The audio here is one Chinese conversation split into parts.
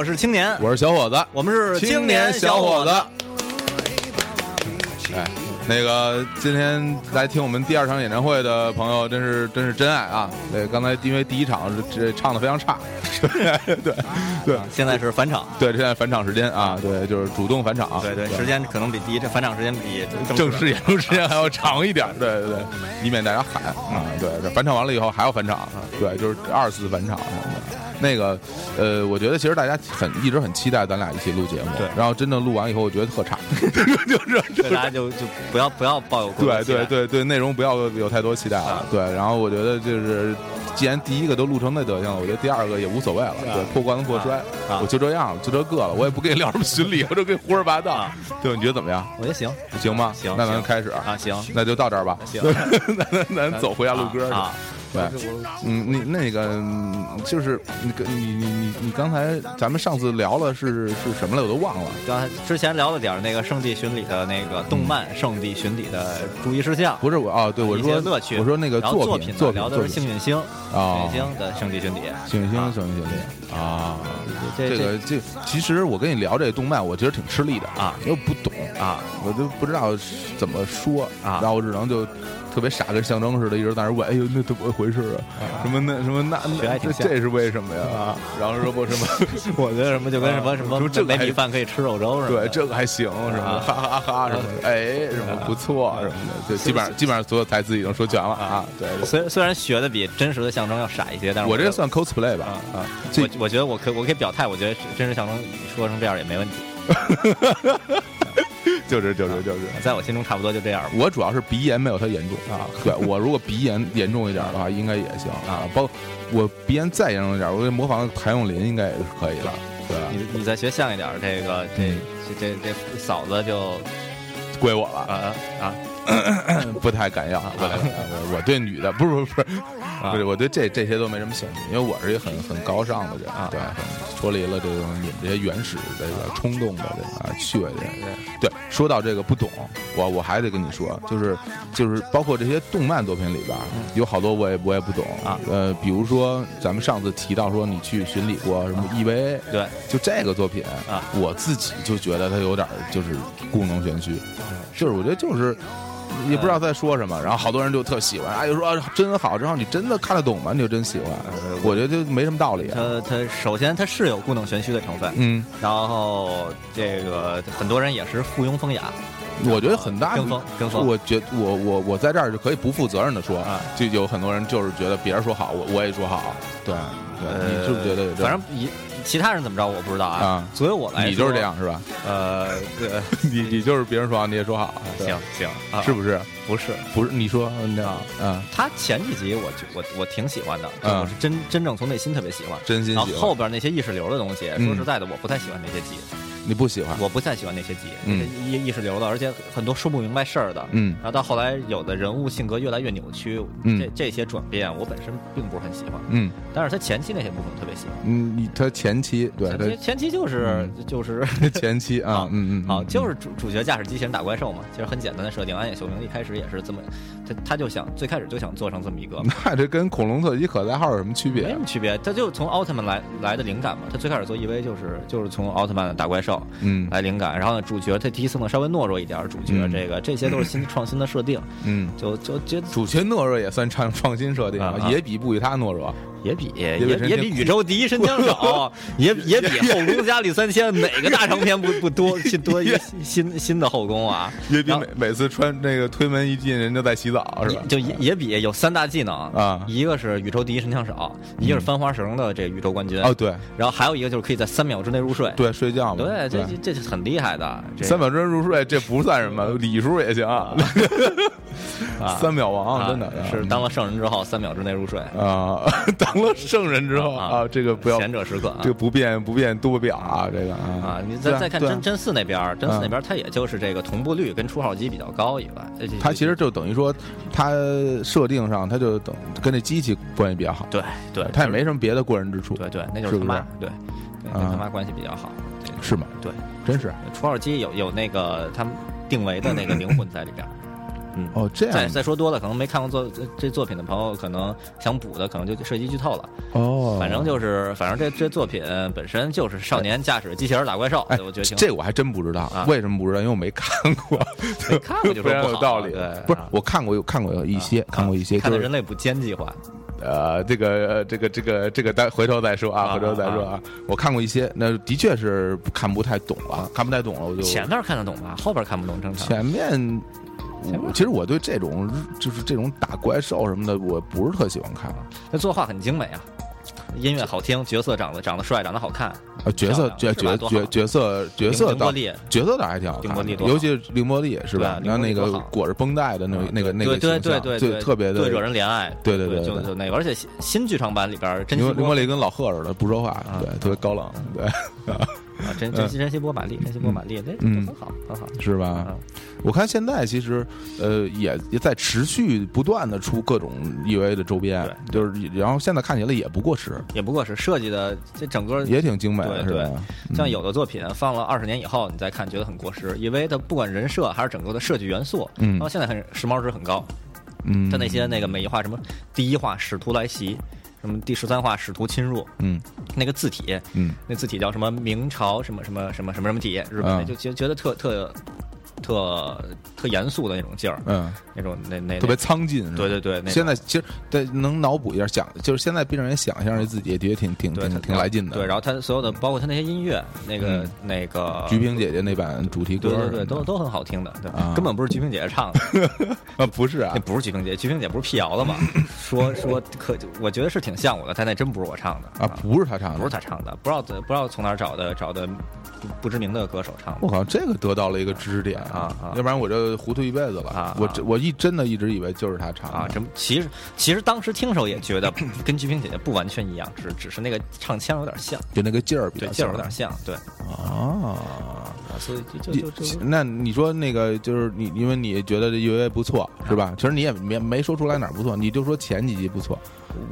我是青年，我是小伙子，我们是青年小伙子。哎，那个今天来听我们第二场演唱会的朋友，真是真是真爱啊！对，刚才因为第一场是这唱的非常差，对对对。现在是返场，对，现在返场时间啊，对，就是主动返场，对对，时间可能比第一返场时间比正式。演出时间还要长一点，对对对，以免大家喊。啊，对，这返场完了以后还要返场，对，就是二次返场。什么的。那个，呃，我觉得其实大家很一直很期待咱俩一起录节目，对然后真正录完以后，我觉得特差，就是对大家就就不要不要抱有过对对对对，内容不要有太多期待了。对，然后我觉得就是，既然第一个都录成那德行了，我觉得第二个也无所谓了。对，破罐子破摔啊，我就这样了，就这个了，我也不跟你聊什么巡礼，我就跟你胡说八道啊。对，你觉得怎么样？我觉得行行吗？行行那咱开始啊行那就到这儿吧。行 那那 咱走回家录歌去。啊，对，嗯，你那个嗯就是你跟你你你你刚才咱们上次聊了是是什么了，我都忘了。刚才之前聊了点儿那个圣地巡礼的那个动漫圣地巡礼的注意事项，不是我啊，对我说乐趣，我说那个作品作品呢聊的是作品。幸运星，啊幸运星的圣地巡礼，幸运星啊。幸运星啊，这这个这其实我跟你聊这个动漫，我其实挺吃力的啊因为我不懂啊，我就不知道怎么说啊然后我只能就特别傻，跟象征似的，一直在那问，哎呦，那怎么回事啊？什么那什么那那这是为什么呀？啊，然后说不什么，我觉得什么就跟什么什么说这没米饭可以吃肉粥似的，对，这个还行，什么啊哈哈哈什么的，哎，什么不错什么的，就基本上基本上所有台词已经说全了啊。对，虽虽然学的比真实的象征要傻一些，但是觉得我这算 cosplay 吧？啊，这我我觉得我可我可以表态，我觉得真实象征说成这样也没问题，就是就是就是。在我心中差不多就这样。我主要是鼻炎没有他严重啊，对我如果鼻炎严重一点的话，应该也行啊。包我鼻炎再严重一点，我给模仿谭咏麟应该也是可以的，对？你你再学像一点，这个这这这这嫂子就归我了，啊啊 不太敢要，不太敢要。我我对女的不是不是不是，不是我对这这些都没什么兴趣，因为我是一个很很高尚的人，啊对，很脱离了这种你们这些原始这个冲动的这个啊趣味的人。对，说到这个不懂，我我还得跟你说，就是就是包括这些动漫作品里边，有好多我也我也不懂啊呃，比如说咱们上次提到说你去巡礼过什么 EVA，对就这个作品啊，我自己就觉得它有点就是故弄玄虚，就是我觉得就是。也不知道在说什么，然后好多人就特喜欢，哎，就说啊真好，然后你真的看得懂吗？你就真喜欢，我觉得就没什么道理。它它首先它是有故弄玄虚的成分，嗯，然后这个很多人也是附庸风雅，我觉得很大跟风跟风我觉我我我在这儿就可以不负责任的说啊，就有很多人就是觉得别人说好，我我也说好，对对，你是不是觉得有这？反正以其他人怎么着我不知道啊。啊，作为我来说，你就是这样是吧？呃，对，你你就是别人说好你也说好，行行，啊。是不是？不是？不是你说那啊。嗯，他前几集我就我我挺喜欢的，我是真真正从内心特别喜欢。真心喜欢。然后后边那些意识流的东西，嗯。说实在的，我不太喜欢那些集，你不喜欢？我不太喜欢那些集，那嗯些意意识流的，而且很多说不明白事儿的。嗯然后到后来，有的人物性格越来越扭曲，嗯这这些转变我本身并不是很喜欢，嗯但是他前期那些部分特别喜欢。嗯，你他前期对前期前期就是就是 前期啊啊，嗯嗯，好，嗯就是主主角驾驶机器人打怪兽嘛，其实很简单的设定。安野秀明一开始也是这么，他他就想最开始就想做成这么一个，那这跟恐龙特级可赛号有什么区别没什？么区别，他就从奥特曼来来的灵感嘛。他最开始做 EV 就是就是从奥特曼打怪兽嗯。来灵感，然后呢主角他第一次呢稍微懦弱一点，主角嗯。这个这些都是新创新的设定，嗯，就就觉得主角懦弱也算创创新设定也比不比他懦弱。也比也也比也比宇宙第一神枪手，也也比后宫佳丽三千哪个大长篇不不多新多一个新新的后宫啊？也比每每次穿那个推门一进，人就在洗澡是吧？就也也比有三大技能啊一个是宇宙第一神枪手，一个是翻花绳的这宇宙冠军，哦，对然后还有一个就是可以在三秒之内入睡。对，睡觉嘛。对，这这这是很厉害的。三秒之内入睡，这不算什么，礼数也行。啊三秒王啊真的是当了圣人之后三秒之内入睡，啊，当了圣人之后啊啊，这个不要贤者时刻啊。这个不变不变多表啊，这个啊啊！你再再看真真四那边，真四啊那边儿它也就是这个同步率跟出号机比较高以外，它其实就等于说，它设定上它就等跟这机器关系比较好，对对，它也没什么别的过人之处，对对，那就是他妈，对对，跟啊他妈关系比较好，是吗？对，真是。出号机有有那个他们定为的那个灵魂在里边儿，嗯，哦，这样再说多了，可能没看过作这这作品的朋友，可能想补的，可能就涉及剧透了。哦，反正就是，反正这这作品本身就是少年驾驶机器人打怪兽，哎我觉得这我还真不知道啊，为什么不知道？因为我没看过，没看过就非说不 有道理。对，不是啊我看过有看过有一些，看过一些，看的人类不奸计划，呃，这个呃这个这个这个，待回头再说啊，啊回头再说啊。我看过一些，那的确是看不太懂了，看不太懂了，我就前面看得懂吧，后边看不懂正常。前面。其实我对这种就是这种打怪兽什么的，我不是特喜欢看。那作画很精美啊，音乐好听，角色长得长得帅，长得好看，啊，角色角角角角色角色倒角色倒还挺好看尤其是凌波丽是吧？对然后那个裹着绷带的那个那个那个对对对特别的惹人怜爱。对对对对就就那个，而且新新剧场版里边凌凌波丽跟老贺似的，不说话，对，特别高冷，对，啊，珍珍惜珍惜波马利，珍惜波玛丽，这嗯很好很好。是吧嗯？我看现在其实呃也也在持续不断的出各种 EVA 的周边，就是然后现在看起来也不过时，也不过时设计的这整个也挺精美的，对对是吧？像有的作品放了二十年以后，你再看觉得很过时，因为它不管人设还是整个的设计元素，嗯然后现在很时髦值很高。嗯，它那些那个每一画什么第一画使徒来袭，什么第十三话使徒侵入，嗯。那个字体，嗯。那字体叫什么明朝什么什么什么什么什么体，日本的嗯。就觉觉得特特特特严肃的那种劲儿，嗯，那种那那特别苍劲，对对对，那现在其实对能脑补一下想，就是现在逼让人想象着自己，也的确挺挺挺挺来劲的。对，然后他所有的包括他那些音乐，那个嗯。那个菊萍姐姐那版主题歌对对对，都都很好听的，对啊，根本不是菊萍姐姐唱的，啊不是啊。那，不是菊萍姐，菊萍姐不是辟谣的吗？说说可，我觉得是挺像我的，但那真不是我唱的啊不是他唱的，不是他唱的，不知道不知道从哪找的找的不不知名的歌手唱的。我靠，这个得到了一个知识点啊啊要不然我这糊涂一辈子了。啊啊我这我一真的一直以为就是他唱的啊，这其实其实当时听时候也觉得 跟鞠萍姐姐不完全一样，只只是那个唱腔有点像，就那个劲儿比对，较劲儿有点像，对，啊。啊所以就就就就那你说那个就是你，因为你觉得这 UA 不错是吧？其实你也没没说出来哪儿不错，你就说前几集不错。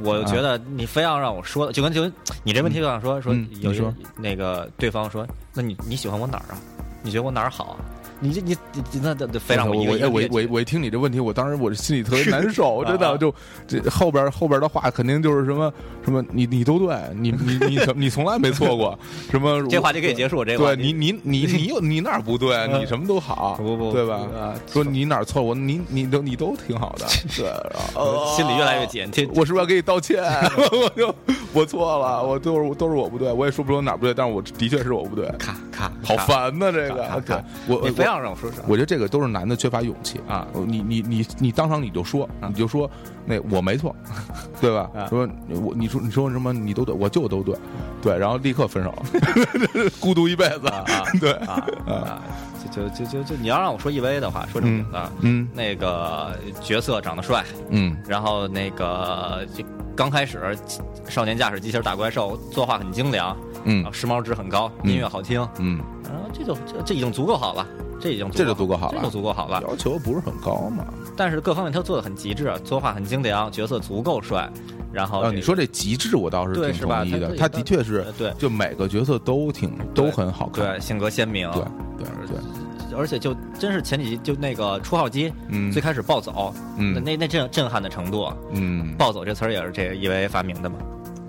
我觉得你非要让我说的，就跟就跟你这问题就想说说嗯有一你说那个对方说，那你你喜欢我哪儿啊？你觉得我哪儿好啊？你这你那那那非常我我我我我一听你这问题，我当时我心里特别难受，真啊的就这后边后边的话肯定就是什么什么你你都对，你你你你你从来没错过，什么这话就可以结束，这个对你你你你有你哪不对，你什么都好，不不对吧？啊说你哪错，我你你都你都挺好的，对，呃心里越来越紧，这我是不是要给你道歉？我就我错了，我都是都是我不对，我也说不出哪儿不对，但是我的确是我不对，咔咔好烦呐，这个我我要让我说啥？我觉得这个都是男的缺乏勇气啊。你你你你当场你就说，啊你就说那我没错，对吧？啊。说我你说你说什么你都对，我就都对，对，然后立刻分手，孤独一辈子。啊啊，对。啊啊，就就就就就你要让我说 EVA 的话，说正经的，嗯那个角色长得帅，嗯。然后那个就刚开始少年驾驶机器人打怪兽，作画很精良，嗯。时髦值很高，嗯。音乐好听，嗯，然后这就这这已经足够好了，这已经这就足够好了。这就足够好了。要求不是很高嘛。但是各方面他做的很极致，作画很精良，角色足够帅，然后啊，这个你说这极致，我倒是挺同意的。他他的确是呃，对。就每个角色都挺都很好看。对性格鲜明，对对对，而且就真是前几集就那个初号机嗯。最开始暴走，那嗯。那那震震撼的程度，嗯，暴走这词儿也是这个 EVA 发明的嘛，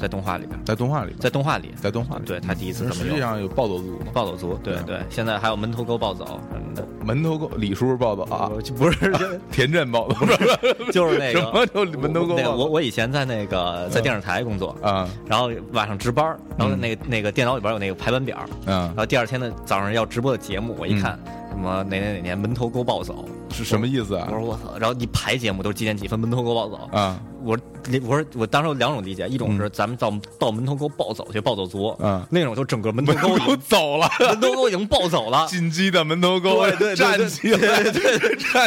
在动画里边，在动画里，在动画里，在动画里，对他第一次这么实际上有暴走族嘛，暴走族，对对。对，现在还有门头沟暴走什么的，门头沟李叔暴走啊，不是 田震暴走，就是那个什么就门头沟我我以前在那个在电视台工作，啊然后晚上值班，然后那个那个电脑里边有那个排班表，嗯然，后第二天的早上要直播的节目，我一看什么哪哪哪年门头沟暴走，是什么意思啊？我？说我操，然后一排节目都是几点几分门头沟暴走，啊。我我说我当时有两种理解，一种是咱们到到门头沟暴走去暴走族，嗯另一种就整个门头沟都走了，门头沟已经暴走了。进击的门头沟对对对站起来，对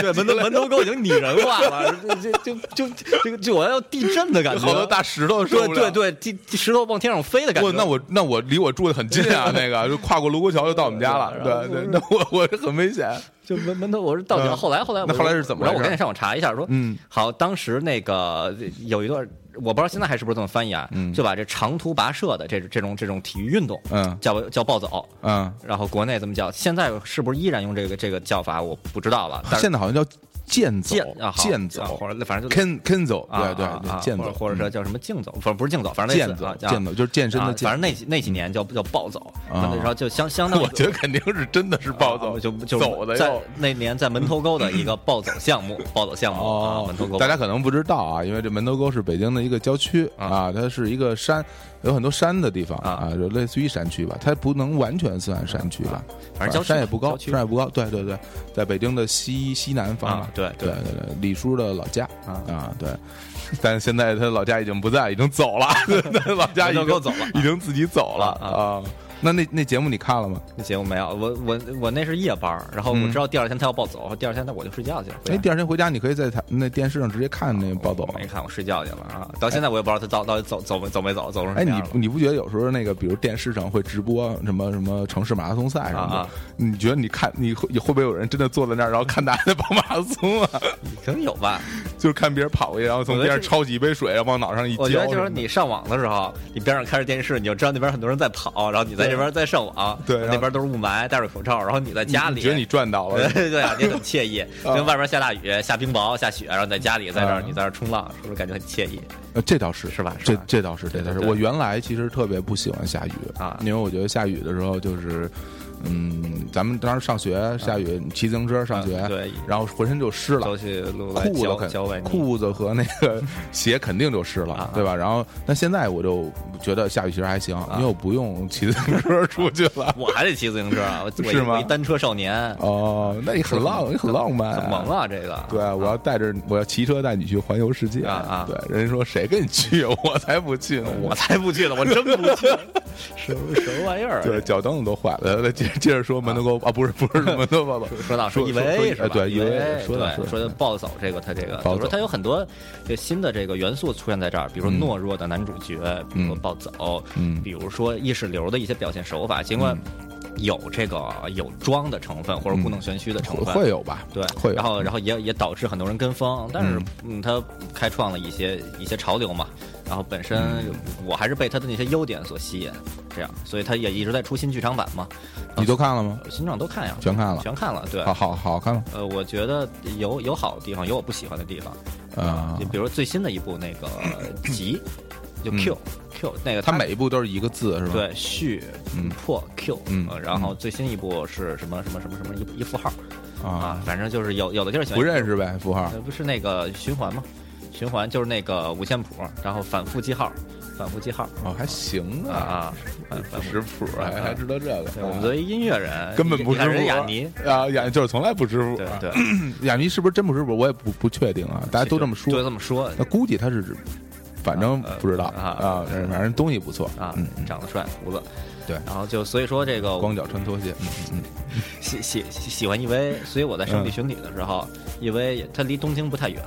对门头门头沟已经拟人化了，就就就就就就我要地震的感觉，好多大石头受对对对，地地石头往天上飞的感觉。那我那我离我住的很近啊，那个就跨过卢沟桥就到我们家了，对对，那我我是很危险，就门门头，我说到底嗯。后来后来后来是怎么然后我赶紧上网查一下，说嗯。好，当时那个有一段，我不知道现在还是不是这么翻译啊，嗯。就把这长途跋涉的这这种这种体育运动嗯。叫叫暴走，嗯，然后国内这么叫，现在是不是依然用这个这个叫法？我不知道了，但是现在好像叫剑走剑啊，好剑走啊或者反正就 Ken Kenzo，啊对对对剑走，或者说嗯叫什么竞走，不是不是竞走，反正健走类似啊剑走就是健身的反正那几那几年叫叫暴走，啊那时候就相相当 我觉得肯定是真的是暴走，啊就就走的在。那年在门头沟的一个 暴走项目，暴走项目啊，哦门头沟，大家可能不知道啊，因为这门头沟是北京的一个郊区啊啊，它是一个山，有很多山的地方啊。啊，就类似于山区吧，它不能完全算山区吧，反正郊山也不高，山也不高，对对对，在北京的西西南方对对对。对，李叔的老家啊啊，对，但现在他老家已经不在，已经走了，他老家已经走了已经自己走了啊。啊。那那那节目你看了吗？那节目没有，我我我那是夜班儿，然后我知道第二天他要暴走，第二天那我就睡觉去了。哎，第二天回家你可以在台那电视上直接看那个暴走我。没看，我睡觉去了啊！到现在我也不知道他到到底走走没走没走，走成哎，你。你不觉得有时候那个，比如电视上会直播什么什么城市马拉松赛什么的？啊啊你觉得你看你会会不会有人真的坐在那儿，然后看大家在跑马拉松啊？可能有吧？就是看别人跑过去，然后从边上抄几杯水，然后往脑上一浇我觉得就是你上网的时候，你边上开着电视，你就知道那边很多人在跑，然后你在这边在上网，对那边都是雾霾，戴着口罩，然后你在家里，你觉得你赚到了 对。对啊，你很惬意，跟外边下大雨、下冰雹、下雪，然后在家里在这啊儿你在这儿冲浪，是不是感觉很惬意？呃，这倒是是吧这这倒是，这倒是。我原来其实特别不喜欢下雨啊因为我觉得下雨的时候就是，嗯，咱们当时上学下雨，骑自行车上学，啊对。然后浑身就湿了。裤子裤子和那个 鞋肯定就湿了啊，对吧？然后，但现在我就觉得下雨其实还行，啊。因为我不用骑自行车出去了。我还得骑自行车 是吗？我一单车少年，哦，那你很浪，你很浪漫，很萌啊，这个。对，我要带着我要骑车带你去环游世界。啊啊。对，人家说谁跟你去，我才不去呢，我才不去呢，我真不去，什么什么玩意儿啊？对，脚蹬子都坏了。来接接着说门头沟啊，不是不是门头沟，说到说以为是吧？说对以为说到说暴走这个，他这个，就是说他有很多这新的这个元素出现在这儿，比如说嗯。懦弱的男主角，比如说暴走，嗯。比如说意识流的一些表现手法，尽管有这个有装的成分或者故弄玄虚的成会分，会有吧？对，会有。然后然后也也导致很多人跟风，但是嗯，他开创了一些一些潮流嘛，然后本身嗯。我还是被他的那些优点所吸引，这样，所以他也一直在出新剧场版嘛，你都看了吗？新剧场都看呀，全看了，全看了，对，好好好看吗？呃，我觉得有有好的地方，有我不喜欢的地方，啊。就，比如最新的一部那个集，就嗯 Q、那个它每一部都是一个字是吧？，对续嗯。破 Q，嗯呃然后最新一部是什么什么什么什么一一符号。啊。啊，，反正就是有有的地儿喜欢不认识呗，符号。呃，不是那个循环吗？循环就是那个五线谱，然后反复记号，反复记号。哦，还行啊。啊，啊，反识谱还啊还知道这个，我们作为音乐人，根本不识雅人谱雅尼，啊，雅就是从来不识谱。啊，对对，雅尼是不是真不识谱？我也不不确定啊，大家都这么说。就，这么说。那估计他是指，反正呃不知道啊啊，反正东西不错啊嗯，嗯。长得帅，胡子，对。然后就所以说这个光脚穿拖鞋，嗯嗯喜喜喜喜欢 EV，所以我在圣地巡礼的时候，EV 它离东京不太远，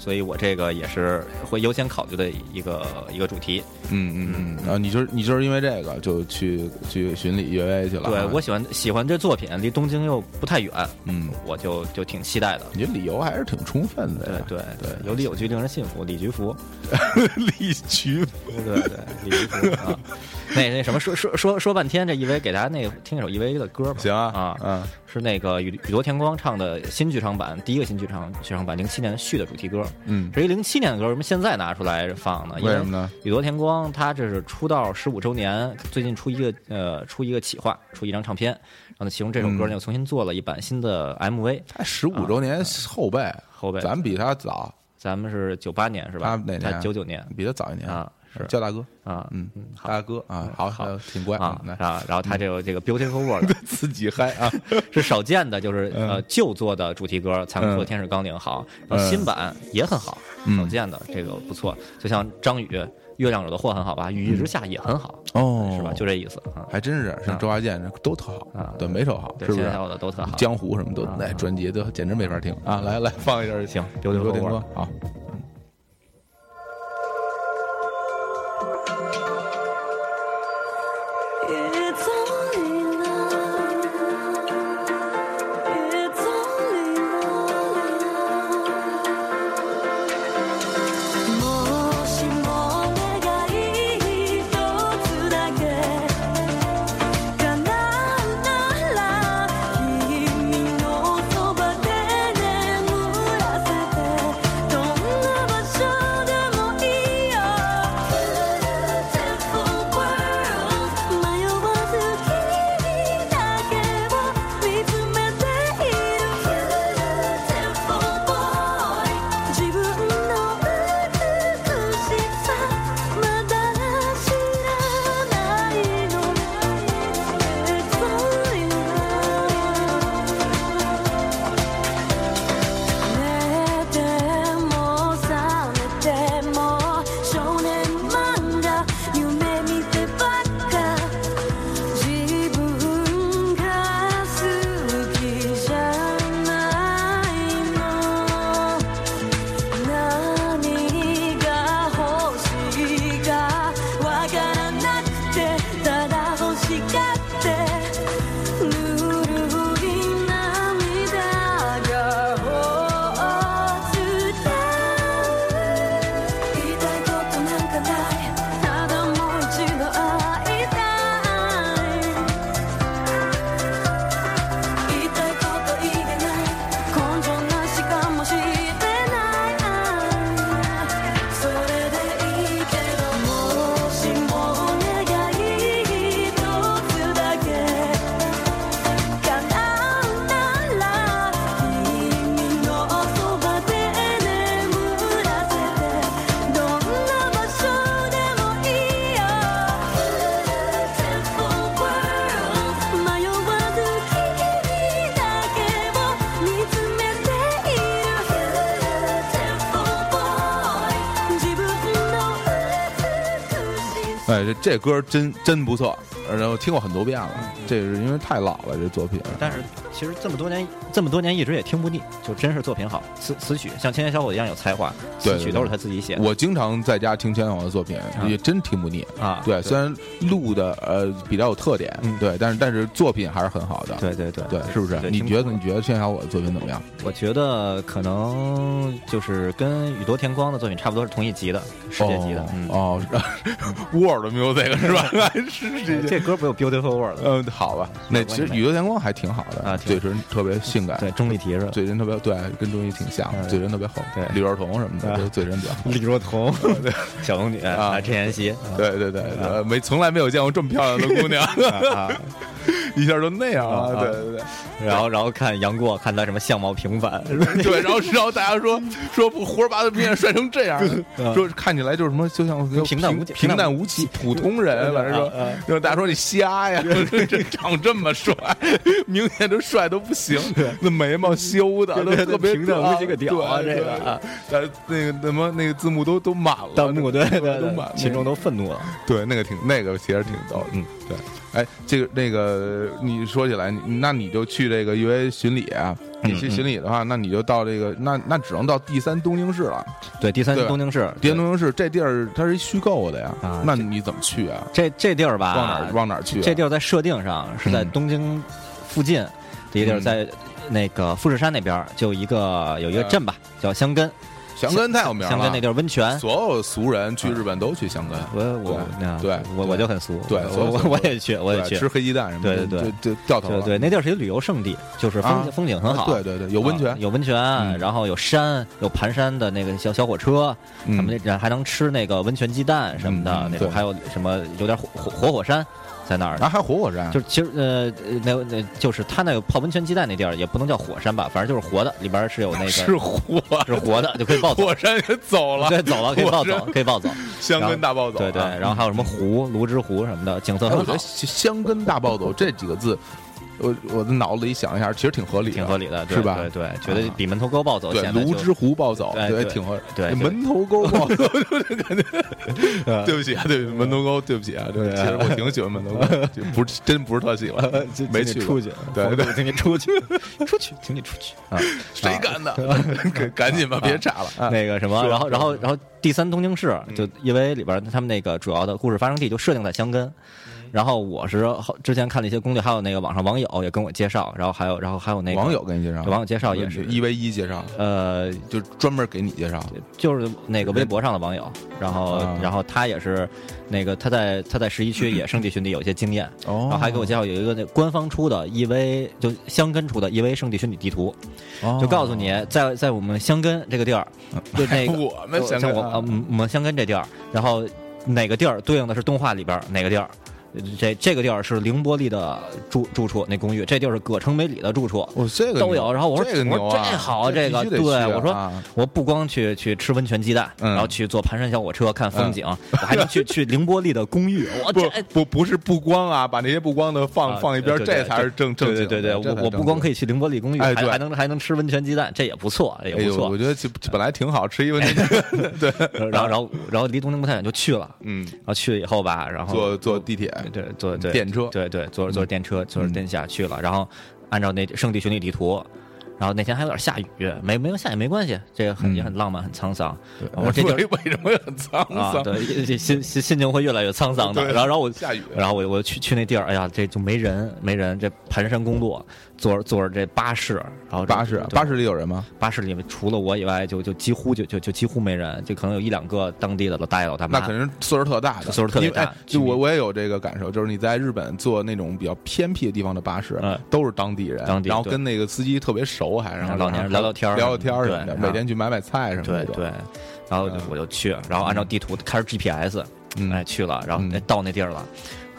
所以我这个也是会优先考虑的一个一个主题。嗯嗯嗯，然后你就是你就是因为这个就去去巡礼阅微去了啊，对我喜欢喜欢这作品，离东京又不太远，嗯，我就就挺期待的。你理由还是挺充分的对呀，对对有理有据令人信服，李菊福，李局对对，李菊福啊。那那什么说说说说半天，这 EV 给大家那个听一首 EV 的歌吧。行啊啊，嗯是那个宇宇多田光唱的新剧场版，第一个新剧场剧场版零七年续的主题歌。嗯，这一零七年的歌，为什么现在拿出来放呢？因为什么呢？宇多田光他这是出道十五周年，最近出一个呃出一个企划，出一张唱片，然后呢，其中这首歌呢嗯又重新做了一版新的 MV。他十五周年后辈，后辈，咱比他早，咱们是九八年是吧？他哪年他九九年比他早一年啊，是。叫大哥，啊，嗯嗯，好。大哥啊，好，好。呃挺乖啊嗯来啊，然后他这个这个 Beautiful World 自己嗨啊，是少见的，就是嗯。呃旧作的主题歌，残酷嗯。和天使纲领好，然后嗯。新版也很好，嗯。少见的这个不错，就像张宇《月亮惹的祸》很好吧，《雨一直下》也很好，哦，是吧？就这意思啊。还真是像周华健这都特好啊。对，每首好，对，是不是？的都特好。江湖什么都啊，那专辑都简直没法听。啊！来来，放一下，行刘，Beautiful 天 World，好。这歌真真不错，然后听过很多遍了。这是因为太老了，这作品。但是其实这么多年，这么多年一直也听不腻，就真是作品好。词词曲像千千小伙一样有才华，词曲都是他自己写的我经常在家听千千小伙的作品，也真听不腻。啊。对，虽然录的呃比较有特点，嗯对，但是但是作品还是很好的。对对对对，是不是？你觉得你觉得千千小伙的作品怎么样？我觉得可能就是跟宇多田光的作品差不多是同一级的，世界级的。嗯，哦，World Music 是吧？是这这歌不有 Beautiful World？嗯，好吧，那其实宇多田光还挺好的啊挺嘴唇特别性感，对，钟丽缇是吧？嘴唇特别对，跟钟丽挺像，嗯嘴唇特别厚。对李若彤什么的，啊都嘴唇比较厚。李若彤，对小龙女啊陈妍希，对对对，呃没从来没有见过这么漂亮的姑娘，啊，一下就那样了。啊对对对。然后然后看杨过，看他什么相貌平凡，对，然后然后大家说说不胡说八道，面帅成这样，嗯说看起来就是什么，就像平淡无奇平淡无奇普通人，反正说啊啊，然后大家说你瞎呀，这长这么帅，明显就帅都不行，那眉毛修的都特别平淡无奇个屌啊对这个呃，那个什么那个字幕都都满了，弹幕对对都满对，群众都愤怒了。对那个挺那个其实挺逗，嗯，对。哎，这个那个，你说起来，你那你就去这个因为巡礼啊，你去巡礼的话，那你就到这个，那那只能到第三东京市了。对，第三东京市，第三东京市这地儿它是一虚构的呀，啊那你怎么去啊？这这地儿吧，往哪儿往哪儿去啊？这地儿在设定上是在嗯东京附近的一地儿，嗯在那个富士山那边就一个有一个嗯镇吧，叫箱根。箱根太有名了，香根那地儿温泉。所有俗人去日本都去香根，我我对我我就很俗，对我我我也去，我也去。吃。黑鸡蛋什么的，对对对掉头了。对对，那地儿是一旅游胜地，就是风啊。风景很好。对对对，有温泉。啊，有温泉，嗯。然后有山，有盘山的那个小小火车，嗯。什么那还能吃那个温泉鸡蛋什么的那种还有什么有点火火活火山在那儿。啊，还有活火山，就是其实呃呃那那就是他那个泡温泉鸡蛋那地儿也不能叫火山吧，反正就是活的，里边是有那个 是活是活的，就可以抱走。火山也走了，对，走了可以抱走，可以抱走。香根大暴走啊，对对，然后还有什么湖、芦之湖什么的，景色很好觉得，香根大暴走这几个字，我我的脑子里想一下，其实挺合理的，挺合理的，对是吧？对对，觉得比门头沟暴走对，显得就泸之湖暴走，对，挺合理。对对门头沟暴走，就是感觉。对不起啊，对，门头沟，对不起啊，对，其实我挺喜欢门头沟，就不是真不是特喜欢，没去过出去，对对，请你出去，出去，请你出去啊！谁干的？赶赶紧吧，别查了啊！那个什么，然后然后然后第三东京市就因为里边他们那个主要的故事发生地就设定在箱根，然后我是后之前看了一些攻略，还有那个网上网友也跟我介绍，然后还有然后还有那个网友跟你介绍，网友介绍也是一 v 一介绍，呃就专门给你介绍。就是那个微博上的网友，然后啊。然后他也是那个他在他在十一区也圣地巡礼有一些经验，哦。然后还给我介绍有一个那官方出的 EV 就箱根出的 EV 圣地巡礼地图，哦。就告诉你在在我们箱根这个地儿，就那个我们想像我呃嗯我们箱根这地儿，然后哪个地儿对应的是动画里边哪个地儿。这这个地儿是凌波丽的住住处，那公寓，这地儿是葛城美里的住处，我这个都有。然后我说，这个牛啊，这好啊，这个对我说啊，我不光去去吃温泉鸡蛋，嗯然后去坐盘山小火车看风景，我还能去 去凌波丽的公寓。我不这不不是不光啊，把那些不光的放啊放一边，这才是正正经的。对对对，我我不光可以。去凌波丽公寓，还还能还能吃温泉鸡蛋，这也不错，也不错我。觉得其本来挺好吃一问题，对，然后然后然后离东京不太远就去了，嗯，然后去了以后吧，然后坐坐地铁，对坐对电车对对坐着坐着电车坐着嗯电下去了，然后按照那圣地巡礼地图。然后那天还有点下雨，没没有下雨没关系，这个很嗯也很浪漫，很沧桑。我说这 地为什么很沧啊，桑？对，心心心心情会越来越沧桑的。然后然后我下雨，然后我我去去那地儿，哎呀，这就没人，没人。这盘山公路，坐着坐着这巴士，然后巴士巴士里有人吗？巴士里面除了我以外，就就几乎就就就几乎没人，就可能有一两个当地的老大爷老大妈。那肯定岁数特大的，岁数特别大就我我也有这个感受，就是你在日本坐那种比较偏僻的地方的巴士嗯，都是当地人，当地然后跟那个司机特别熟，还然后老年人聊聊天聊聊天对什么的，每天去买买菜什么的。对对，然后就我就去，然后按照地图开着 GPS，嗯哎去了，然后到那地儿了，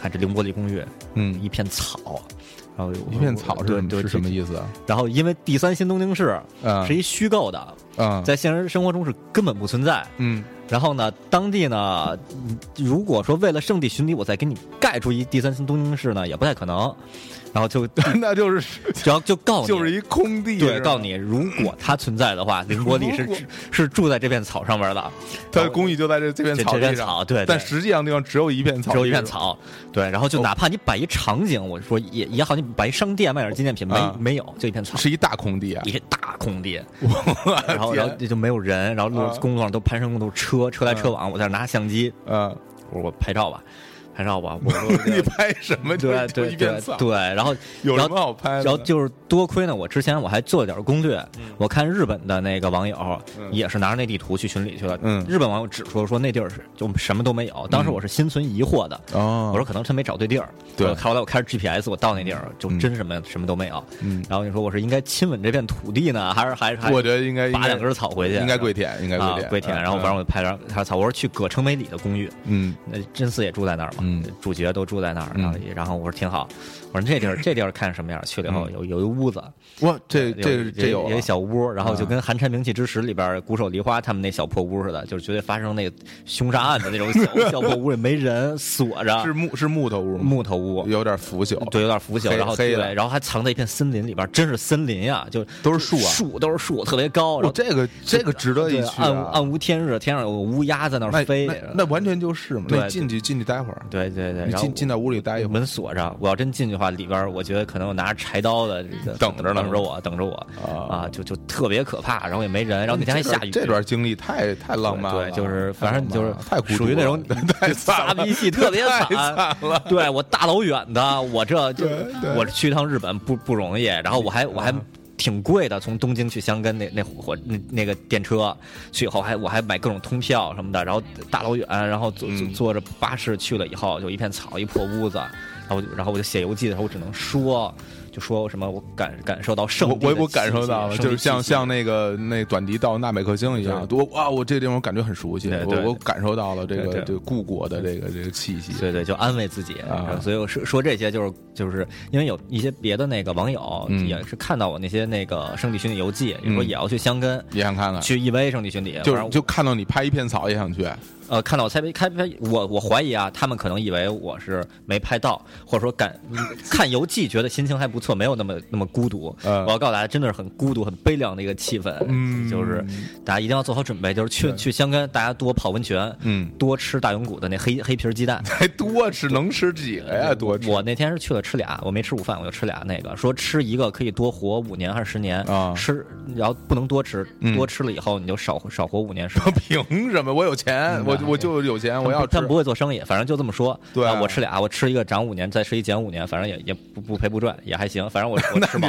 看这凌波丽公寓，嗯，一片草，然后一片草是是什么？意思啊？然后因为第三新东京市嗯是一虚构的，嗯在现实生活中是根本不存在。嗯然后呢，当地呢，嗯如果说为了圣地巡礼，我再给你盖出一第三新东京市呢，也不太可能。然后 就那就是只要就告诉你，就是一空地，对，告诉你，如果它存在的话，凌波丽是是住在这片草上面的，它的公寓就在这这片草地上，片草，对，对。但实际上地方只有一片草，只有一片。草，对，然后就哪怕你摆一场景，我说也也好，你摆一商店卖点纪念品，没啊没有，就一片草，是一大空地啊！一片大空地，然后然后就没有人，然后路啊。公路上都攀山都是车，车来车往，我在那拿相机，嗯，我说我拍照吧，拍照吧，我说 你拍什么？就对对对对，然后有什然后么好拍的？然后就是多亏呢，我之前我还做了点攻略，我看日本的那个网友嗯。也是拿着那地图去巡礼去了，嗯。日本网友指出说那地儿是就什么都没有，当时我是心存疑惑的，哦，我说可能他没找对地儿，对。我后来我开着 GPS，我到那地儿就嗯真什么什么都没有，嗯。然后你说我是应该亲吻这片土地呢，还是还是我觉得应该拔两根草回去，应该跪舔，应该啊跪舔，跪舔，嗯然后反正我就拍张他草，我说去葛城美里的公寓，嗯。那真嗣也住在那儿嘛，嗯。主角都住在那儿，嗯。然后然后我说挺好，我说这地儿这地儿看什么样？去了以后有有一屋子，哇，这这这有有一了小屋，然后就啊跟《寒蝉鸣泣之时》里边鼓手梨花他们那小破屋似的，就是绝对发生那凶杀案的那种小 小破屋里没人，锁着是木是木头屋吗？木头屋。有点腐朽，对，有点腐朽，然后对，然后还藏在一片森林里边，真是森林呀，就都是树啊树都是树，特别高，然后哦，这个这个值得一去啊！暗无暗无天日，天上有乌鸦在那儿飞那，那完全就是嘛。对那进去进去待会儿，对对对，你然后进进到屋里待一会儿，门锁着，我要真进去的话，里边我觉得可能有拿着柴刀的等着呢等着我，等着我啊啊，就就特别可怕，然后也没人，然后那天还下雨，这段经历太太浪漫了，对，就是反正就是太属于那种撒了逼戏特别惨惨了。对我大老远的，我这就我去一趟日本不不容易，然后我还我还。挺贵的，从东京去箱根那那火那那个电车去以后还我还买各种通票什么的，然后大老远，然后坐坐着巴士去了以后，就一片草一破屋子，然后我就然后我就写游记的时候，我只能说就说什么我感感受到圣我我我感受到了，就是像像那个那短笛到纳美克星一样，我哇，我这地方感觉很熟悉，对对我我感受到了这个这个故国的这个这个气息，对对，就安慰自己。啊。所以我说说这些，就是就是因为有一些别的那个网友嗯。也是看到我那些那个圣地巡礼游记，嗯说也要去箱根。也想看看，去 EVA 圣地巡礼，就是就看到你拍一片草也想去，呃，看到我开拍开拍，我我怀疑啊，他们可能以为我是没拍到，或者说感看游记觉得心情还不错，没有那么那么孤独。嗯我要告诉大家，真的是很孤独、很悲凉的一个气氛。嗯就是大家一定要做好准备，就是去去香根，大家多泡温泉，嗯，多吃大永谷的那黑黑皮鸡蛋。还多吃能吃几个呀？多吃我那天是去了吃俩，我没吃午饭，我就吃俩。那个说吃一个可以多活五年还是十年啊吃然后不能多吃，嗯多吃了以后你就少少活五年十年。凭什么？我有钱，我我就有钱，我要吃他们不会做生意，反正就这么说。对啊我吃俩，我吃一个涨五年，再吃一减五年，反正也也不不赔不赚，也还行。反正我 吃饱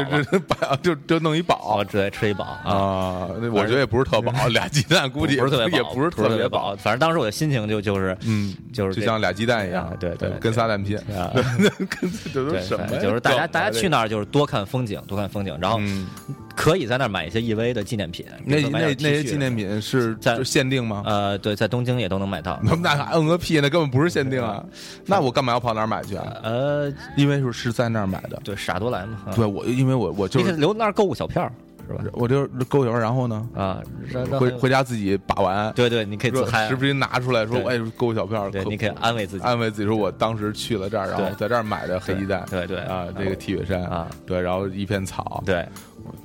了就就弄一饱我直接吃一饱啊。我觉得也不是特饱，俩鸡蛋估计不是特别饱，也不是特别饱。。反正当时我的心情就就是，嗯，就是就像俩鸡蛋一样啊，对对跟仨蛋拼，啊跟这都对，什么呀？就是大家大家去那，那儿就是多看风景，多看风景，然后嗯，可以在那儿买一些 EV 的纪念品，那那那些纪念品是在就限定吗？呃，对，在东京也都能买到。那那还摁个屁，那根本不是限定啊！那我干嘛要跑那儿买去啊？呃，因为是是在那儿买的。对，傻多来嘛。啊对，我因为我我就留那儿购物小票是吧？我就是购油，然后呢，啊，回回家自己把玩，对对，你可以自说嗨时，不时拿出来说，对哎，购物小票，对，你可以安慰自己。安慰自己说，我当时去了这儿，然后在这儿买的黑鸡蛋，对对啊，这个 T 恤衫啊，对，然后一片草，对，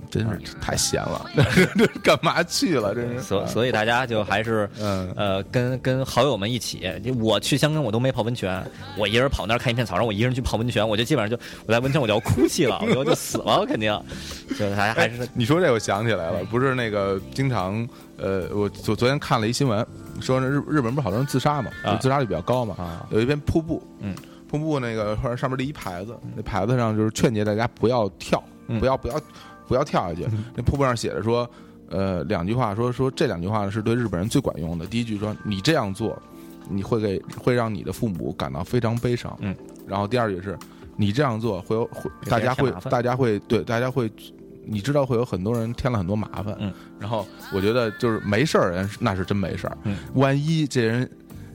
真是太闲了，这干嘛去了？这是，所所以大家就还是嗯呃，跟跟好友们一起，就我去香根我都没泡温泉，我一人跑那儿看一片草，然后我一个人去泡温泉，我就基本上就我在温泉我就要哭泣了，我就就死了，肯定。就是大家还是你说这我想起来了，不是那个经常呃，我昨昨天看了一新闻，说日日本不是好多人自杀嘛，啊就自杀率比较高嘛，啊有一边瀑布，嗯，瀑布那个或者上面立一牌子，那牌子上就是劝诫大家不要跳，嗯不要不要不要跳下去。那瀑布上写着说，呃，两句话，说说这两句话是对日本人最管用的。第一句说你这样做，你会给会让你的父母感到非常悲伤，嗯，然后第二句是你这样做会有会大家会大家会对大家会。你知道会有很多人添了很多麻烦，嗯，然后我觉得就是没事儿人那是真没事儿，嗯，万一这人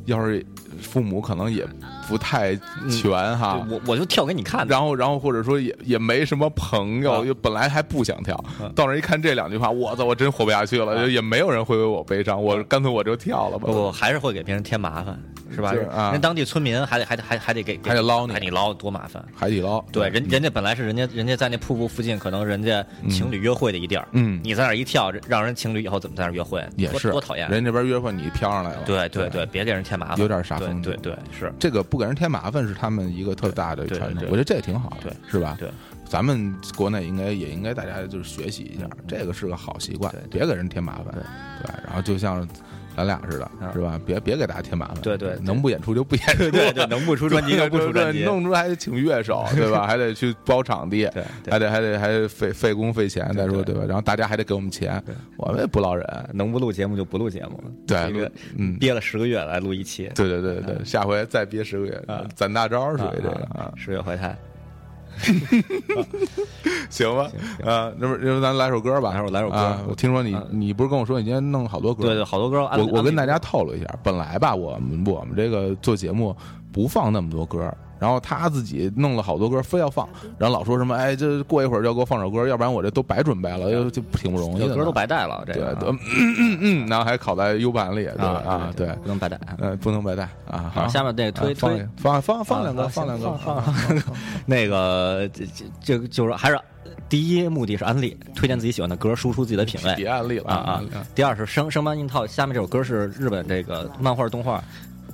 要是父母可能也不太全哈。我我就跳给你看。然后，然后或者说也也没什么朋友，啊就本来还不想跳，嗯到那儿一看这两句话，我操，我真活不下去了，啊也没有人会为我悲伤，我干脆我就跳了吧。不不，还是会给别人添麻烦，是吧？人当地村民还得还得还还得给还得捞你还得捞，多麻烦。海底捞，对，人人家本来是人家人家在那瀑布附近，可能人家情侣约会的一地儿，嗯你在那儿一跳，让人情侣以后怎么在那儿约会？多也是多讨厌。人那边约会你飘上来了，对对对，别给人添麻烦，有点煞对风景对对是，这个不给人添麻烦是他们一个特大的传统，我觉得这也挺好是吧？对，咱们国内应该也应该大家就是学习一下，这个是个好习惯，别给人添麻烦，对，然后就像咱俩似的，是吧？别别给大家添麻烦，对对对能不演出就不演出，对对，能不出专辑就不出专辑，弄出来还得请乐手，对吧？还得去包场地，还得还得还得费费工费钱，再说对。吧？然后大家还得给我们钱，我们也不捞人，能不录节目就不录节目了，对嗯。憋了十个月来录一期，对对对对，下回再憋十个月，攒大招属于这个啊。十月怀胎，行吧，啊，那不要不咱来首歌吧，还是来首歌？啊我听说你嗯你不是跟我说你今天弄好多歌？对对，好多歌我我跟大家透露一下，本来吧，我们我们这个做节目不放那么多歌，然后他自己弄了好多歌，非要放，然后老说什么，哎，这过一会儿就要给我放首歌，要不然我这都白准备了，又就挺不容易歌都白带了，这对个，对，嗯嗯嗯，然后还拷在 U 盘里，对啊啊，对，不能白带。呃，不能白带啊。好，下面这推推。放放放两个，啊放两个，放。那个这这这就是还是第一目的是安利，推荐自己喜欢的歌，输出自己的品味。别安利了啊啊。第二是生生搬硬套，下面这首歌是日本这个漫画动画。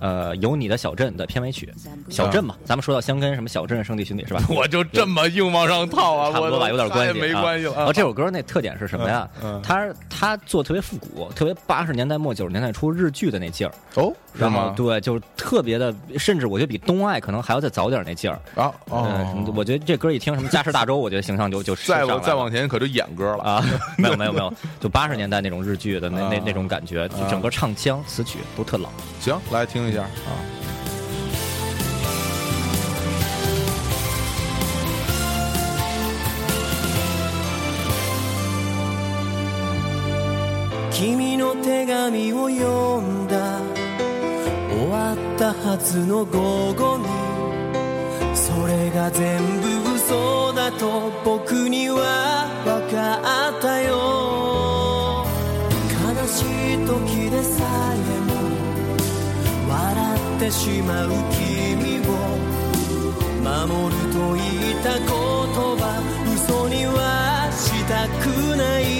呃，有你的小镇的片尾曲，小镇嘛，咱们说到香根什么小镇圣地巡礼是吧？我就这么硬往上套啊，差不多吧，有点关系，没关系了。然后这首歌那特点是什么呀嗯嗯？它它做特别复古，特别八十年代末九十年代初日剧的那劲儿，哦，是然后吗？对，就是特别的，甚至我觉得比东爱可能还要再早点那劲儿。啊嗯哦，我觉得这歌一听什么嘉实大洲，我觉得形象就就 再往上来了再往前可就演歌了。啊，没有没有没有，就八十年代那种日剧的那那啊那种感觉，就整个唱腔词曲都特老。行，来听一下啊。君の手紙を読んだ。終わったはずの午後に。それが全部嘘だと僕には分かったよ。てしまう君を守ると言った言葉嘘にはしたくない。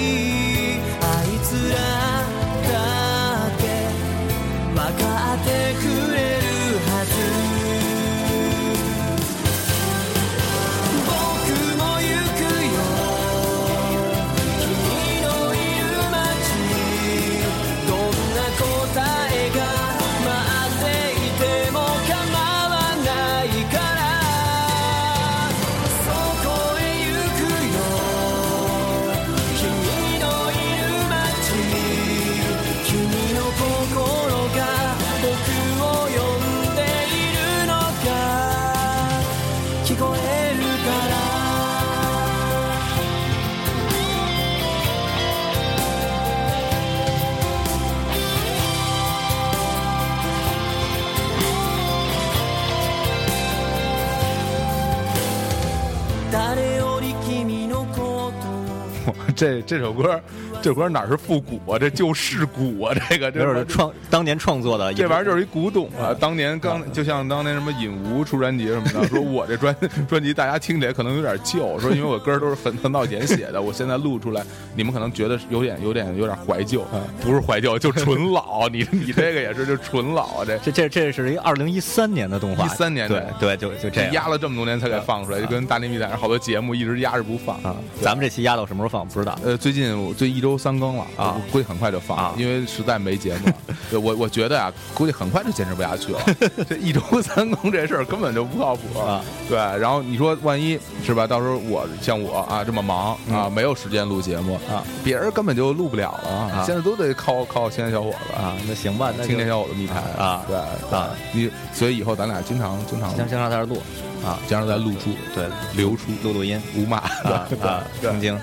这这首歌，这歌哪是复古啊？这就是古啊！这个这是创当年创作的，这玩意儿就是一古董啊！当年刚就像当年什么尹吴出专辑什么的，说我这专专辑大家听起来可能有点旧，说因为我歌都是很很早前写的，我现在录出来，你们可能觉得有点有点有点怀旧，不是怀旧，就纯老。你你这个也是就纯老啊！这这这这是一二零一三年的动画，一三年对的对，就就这样压了这么多年才给放出来，就跟大内密探好多节目一直压着不放啊。咱们这期压到什么时候放不知道。呃，最近我最一周三更了啊我估计很快就放了啊因为实在没节目了。对我我觉得啊，估计很快就坚持不下去了。这一周三更这事儿根本就不靠谱啊。对，然后你说万一是吧？到时候我像我啊这么忙啊，没有时间录节目啊，别人根本就录不了了啊现在都得靠靠青年小伙子啊，那行吧，那青年小伙子密谈啊对啊，你所以以后咱俩经常经常经经常在这录，啊加上再露出对，流出录录音。无骂啊啊，曾经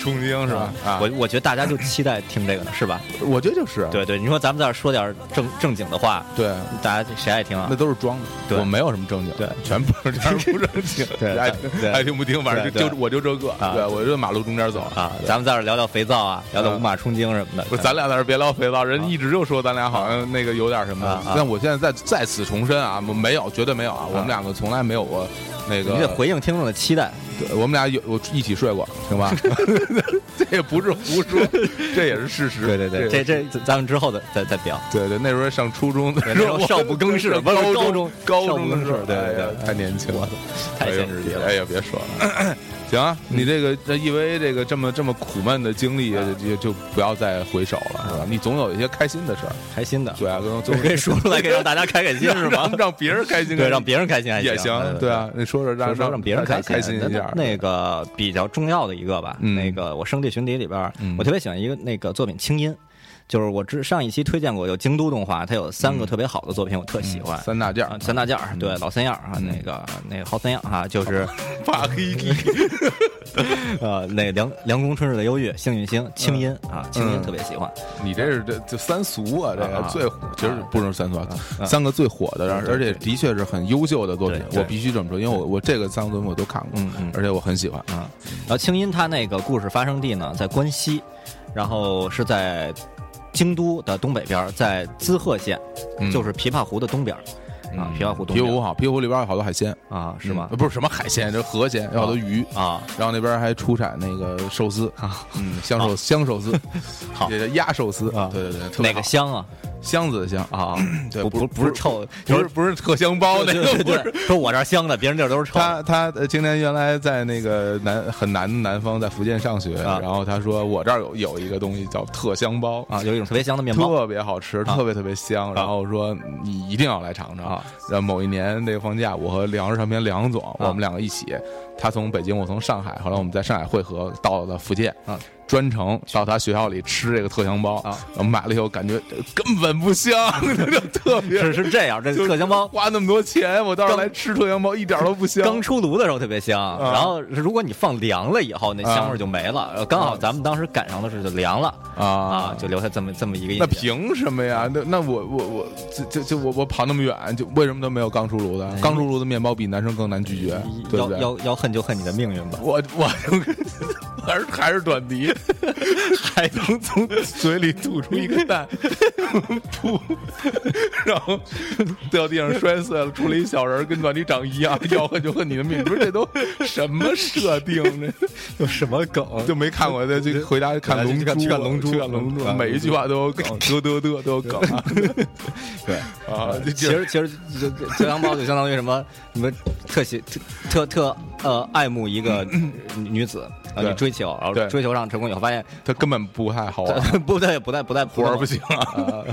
冲经是吧？啊，我我觉得大家就期待听这个呢，是吧？我觉得就是对对，你说咱们在这说点正正经的话，对。大家谁爱听啊？那？都是装的，对。我没有什么正经，对。全部是全是不正经，对爱爱听不听，反正就就我就这个，啊。对我就马路中间走。啊，咱们在这聊聊肥皂啊，聊聊啊五马冲经什么的。不，咱俩在这别聊肥皂，人一直就说咱俩好像那个有点什么但我现在在再次重申啊，我没有，绝对没有啊，我们两个从来没有过那个你得回应听众的期待。对我们俩有我一起睡过，行吧？这也不是胡说，这也是事实。对对对，这这咱们之后的再再表。对对，那时候上初中那时候少不更事不是高高中高中的时候，对对太年轻了，太限制级了哎呀，别说了。行啊，你这个这 EVA 这个这么这么苦闷的经历，也就不要再回首了，是吧？你总有一些开心的事儿，开心的，对啊，总总可以说出来，可以让大家开开心，是 吗让？别人开心，对，让别人开心也行，对啊，你说说让说说让别人开开心一下，那那个比较重要的一个吧，嗯。那个我生地巡礼里边嗯，我特别喜欢一个那个作品《清音》，就是我之上一期推荐过，有京都动画，它有三个特别好的作品，我特喜欢。三大件啊，三大件儿，对，老三样儿啊，嗯。那个那个好三样啊，就是 发黑 那个凉凉宫春日的忧郁、幸运星、清音啊，清音嗯。特别喜欢。你这是这这三俗啊，这个啊最火，其实不是三俗啊，啊三个最火的，而且的确是很优秀的作品，我必须这么说，因为我我这个三个作品我都看过，嗯嗯。而且我很喜欢。啊，然后清音它那个故事发生地呢在关西，然后是在京都的东北边，在滋贺县，嗯。就是琵琶湖的东边儿啊，琵琶湖东边。儿皮湖好，皮湖里边有好多海鲜，啊，是吗？嗯？不是什么海鲜，这河鲜，有好多鱼。啊，然后那边还出产那个寿司啊，嗯，香寿香寿司，好。也叫鸭寿司。啊。对对对，特别哪个好。香啊？香子的香啊，对，不不不是臭，不是不是特香包那个不是说我这儿香的，别人地儿都是臭。他他呃今年原来在那个南很南的南方，在福建上学，啊然后他说我这儿有有一个东西叫特香包。啊，有一种特别香的面包特别好吃，啊特别特别香。然后说你一定要来尝尝啊。然后某一年那个放假，我和粮食唱片梁总，我们两个一起，他从北京，我从上海，后来我们在上海汇合，到了福建啊，专程到他学校里吃这个特香包啊。然后买了以后，感觉呃根本不香，就特别是是这样，这就特香包花那么多钱，我到时候刚来吃特香包一点都不香。刚出炉的时候特别香，然后如果你放凉了以后，那香味就没了。呃刚好咱们当时赶上的时候就凉了啊啊，就留下这么这么一个印象那。凭什么呀？那那我我我就就就我我跑那么远，就为什么都没有刚出炉的？刚出炉的面包比男生更难拒绝，对要？要要恨就恨你的命运吧。我我 还是还是短笛，还能从嘴里吐出一个蛋，噗，然后掉地上摔碎了，出来一小人儿，跟短笛长一样。要恨就恨你的命，你说这都什么设定？这有什么梗？就没看过的，就回家看龙珠，去看龙珠去看龙珠啊，每一句话都有梗，嘚嘚嘚都有梗啊。对啊，其实其实这这特香包就相当于什么？你们特喜特特特呃爱慕一个女子，然后对你追求，然后追求上成功以后，发现他根本不太好玩，不对不太不太活儿不行啊，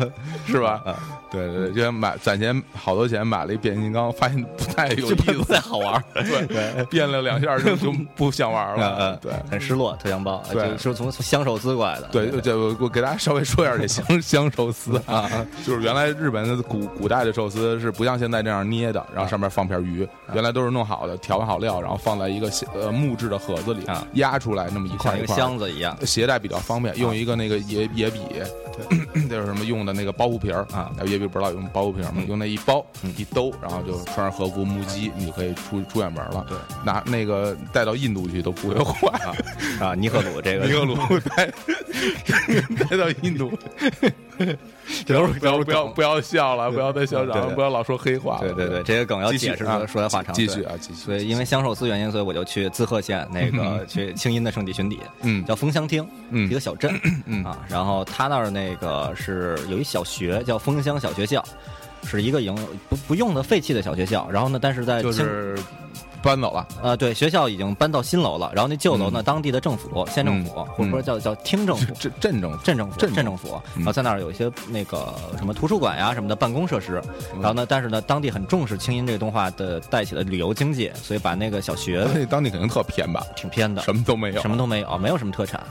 是吧啊？对对对，就像买攒钱好多钱买了一变形金刚，发现不太有意就不思，太好玩儿。对，变了两下就 就不想玩嗯了嗯，，对。很失落。特香包，对就是从从香寿司过来的。对，对，我我给大家稍微说一下这香香寿司啊，就是原来日本的古古代的寿司是不像现在这样捏的，然后上面放片鱼，原来都是弄好的，调好料，然后放在一个呃木质的盒子里啊压出来那么一块像一个一块箱子一样。携带比较方便，用一个那个野野笔，就是什么用的那个包袱皮儿啊野笔不知道用包袱皮儿吗？用那一包一兜，然后就穿上和服木屐，你就可以出出远门了。对，拿那个带到印度去都不会坏。啊，尼赫鲁这个尼赫鲁 带 带到印度，这都是不要不要不要笑了，不要再笑场，对对不要老说黑话。对对对，这些梗要解释啊说说来话长。继续啊，继续。所以因为香寿司原因，所以我就去滋贺县那个 去清音的圣地巡礼，嗯叫风香町，嗯一个小镇，嗯 啊，然后他那儿那个是有一小学叫风香小学校，是一个营不不用的废弃的小学校，然后呢，但是在就是搬走了，呃，对，学校已经搬到新楼了，然后那旧楼呢，当地的政府、县政府，或者说叫叫厅政府。镇镇政府。镇政府，镇镇政府，然后在那儿有一些那个什么图书馆呀什么的办公设施，然后呢，但是呢，当地很重视清音这个动画的带起的旅游经济，所以把那个小学那当地肯定特偏吧，挺偏的，什么都没有，什么都没有，没有什么特产。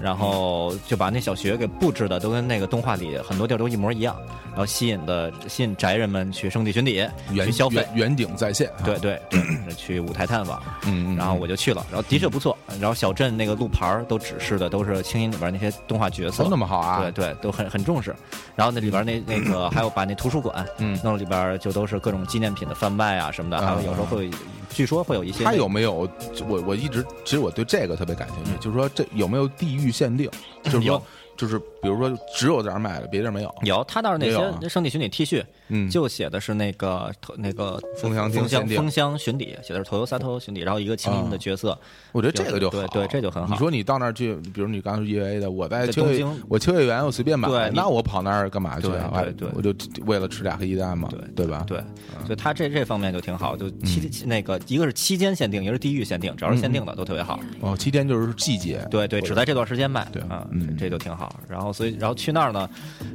然后就把那小学给布置的都跟那个动画里很多地儿都一模一样，然后吸引的吸引宅人们去圣地巡礼，远去消费。远远景再现，对对对，去舞台探访，嗯，嗯，然后我就去了，然后的确不错，然后小镇那个路牌儿都指示的都是青音里边那些动画角色。都，那么好啊，对对，都很很重视。然后那里边那那个还有把那图书馆，嗯。弄里边就都是各种纪念品的贩卖啊什么的，啊还有有时候会有，据说会有一些他有没有？我我一直其实我对这个特别感兴趣，就是说这有没有地域限定？就是说就是比如说只有这儿卖的，别地儿没有。有他倒是那些圣地巡礼 T 恤，嗯，就写的是那个那个风箱厅封箱限定封箱巡礼，写的是头油三头巡礼，然后一个轻音的角色，我觉得这个就好。对对这就很好你说你到那儿去，比如你刚刚说 EVA 的，我在在秋叶东京我秋叶原我随便买对，那我跑那儿干嘛去啊？对对对我就为了吃俩黑鸡蛋嘛，对对吧？对，所以他这这方面就挺好，就期那个一个是期间限定，一个是地域限定，只要是限定的都特别好。哦，期间就是季节，对对，只在这段时间卖，对啊，嗯这这就挺好。然后所以然后去那儿呢，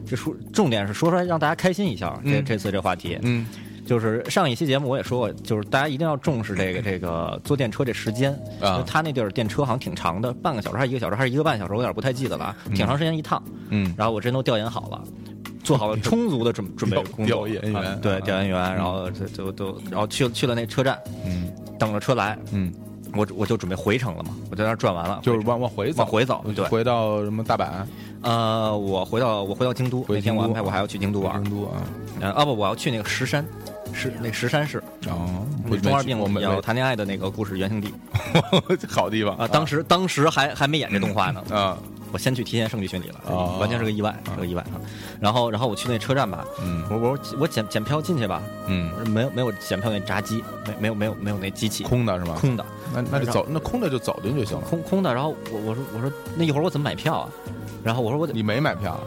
这说重点是说出来让大家开心一下。这嗯这次这话题，嗯就是上一期节目我也说过，就是大家一定要重视这个 这个坐电车这时间。啊因为他那地儿电车好像挺长的，半个小时还是一个小时，还是一个半小时，我有点不太记得了啊，挺长时间一趟。嗯然后我真都调研好了。做好了充足的准准备 工作，调研员啊对啊调研员，然后就就都，然后去去了那车站，嗯等着车来，嗯，我我就准备回城了嘛，我在那儿转完了，就是往往回走，往回走对回到什么大阪、呃，我回到我回到京都回那天，我安排我还要去京都玩，京都啊，呃啊不，我要去那个石山，石那石山市，哦，那中二病我们要谈恋爱的那个故事原型地。好地方啊，当时当时还还没演这动画呢，啊，我先去提前胜利巡礼了，哦完全是个意外，是个意外啊。然后然后我去那车站吧，嗯我我我检检票进去吧，嗯，没有没有检票那闸机，没没有没有没有那机器，空的是吧？空的那那就走，那空的就走进就行了。空空的。然后我我说我说那一会儿我怎么买票啊？然后我说我得你没买票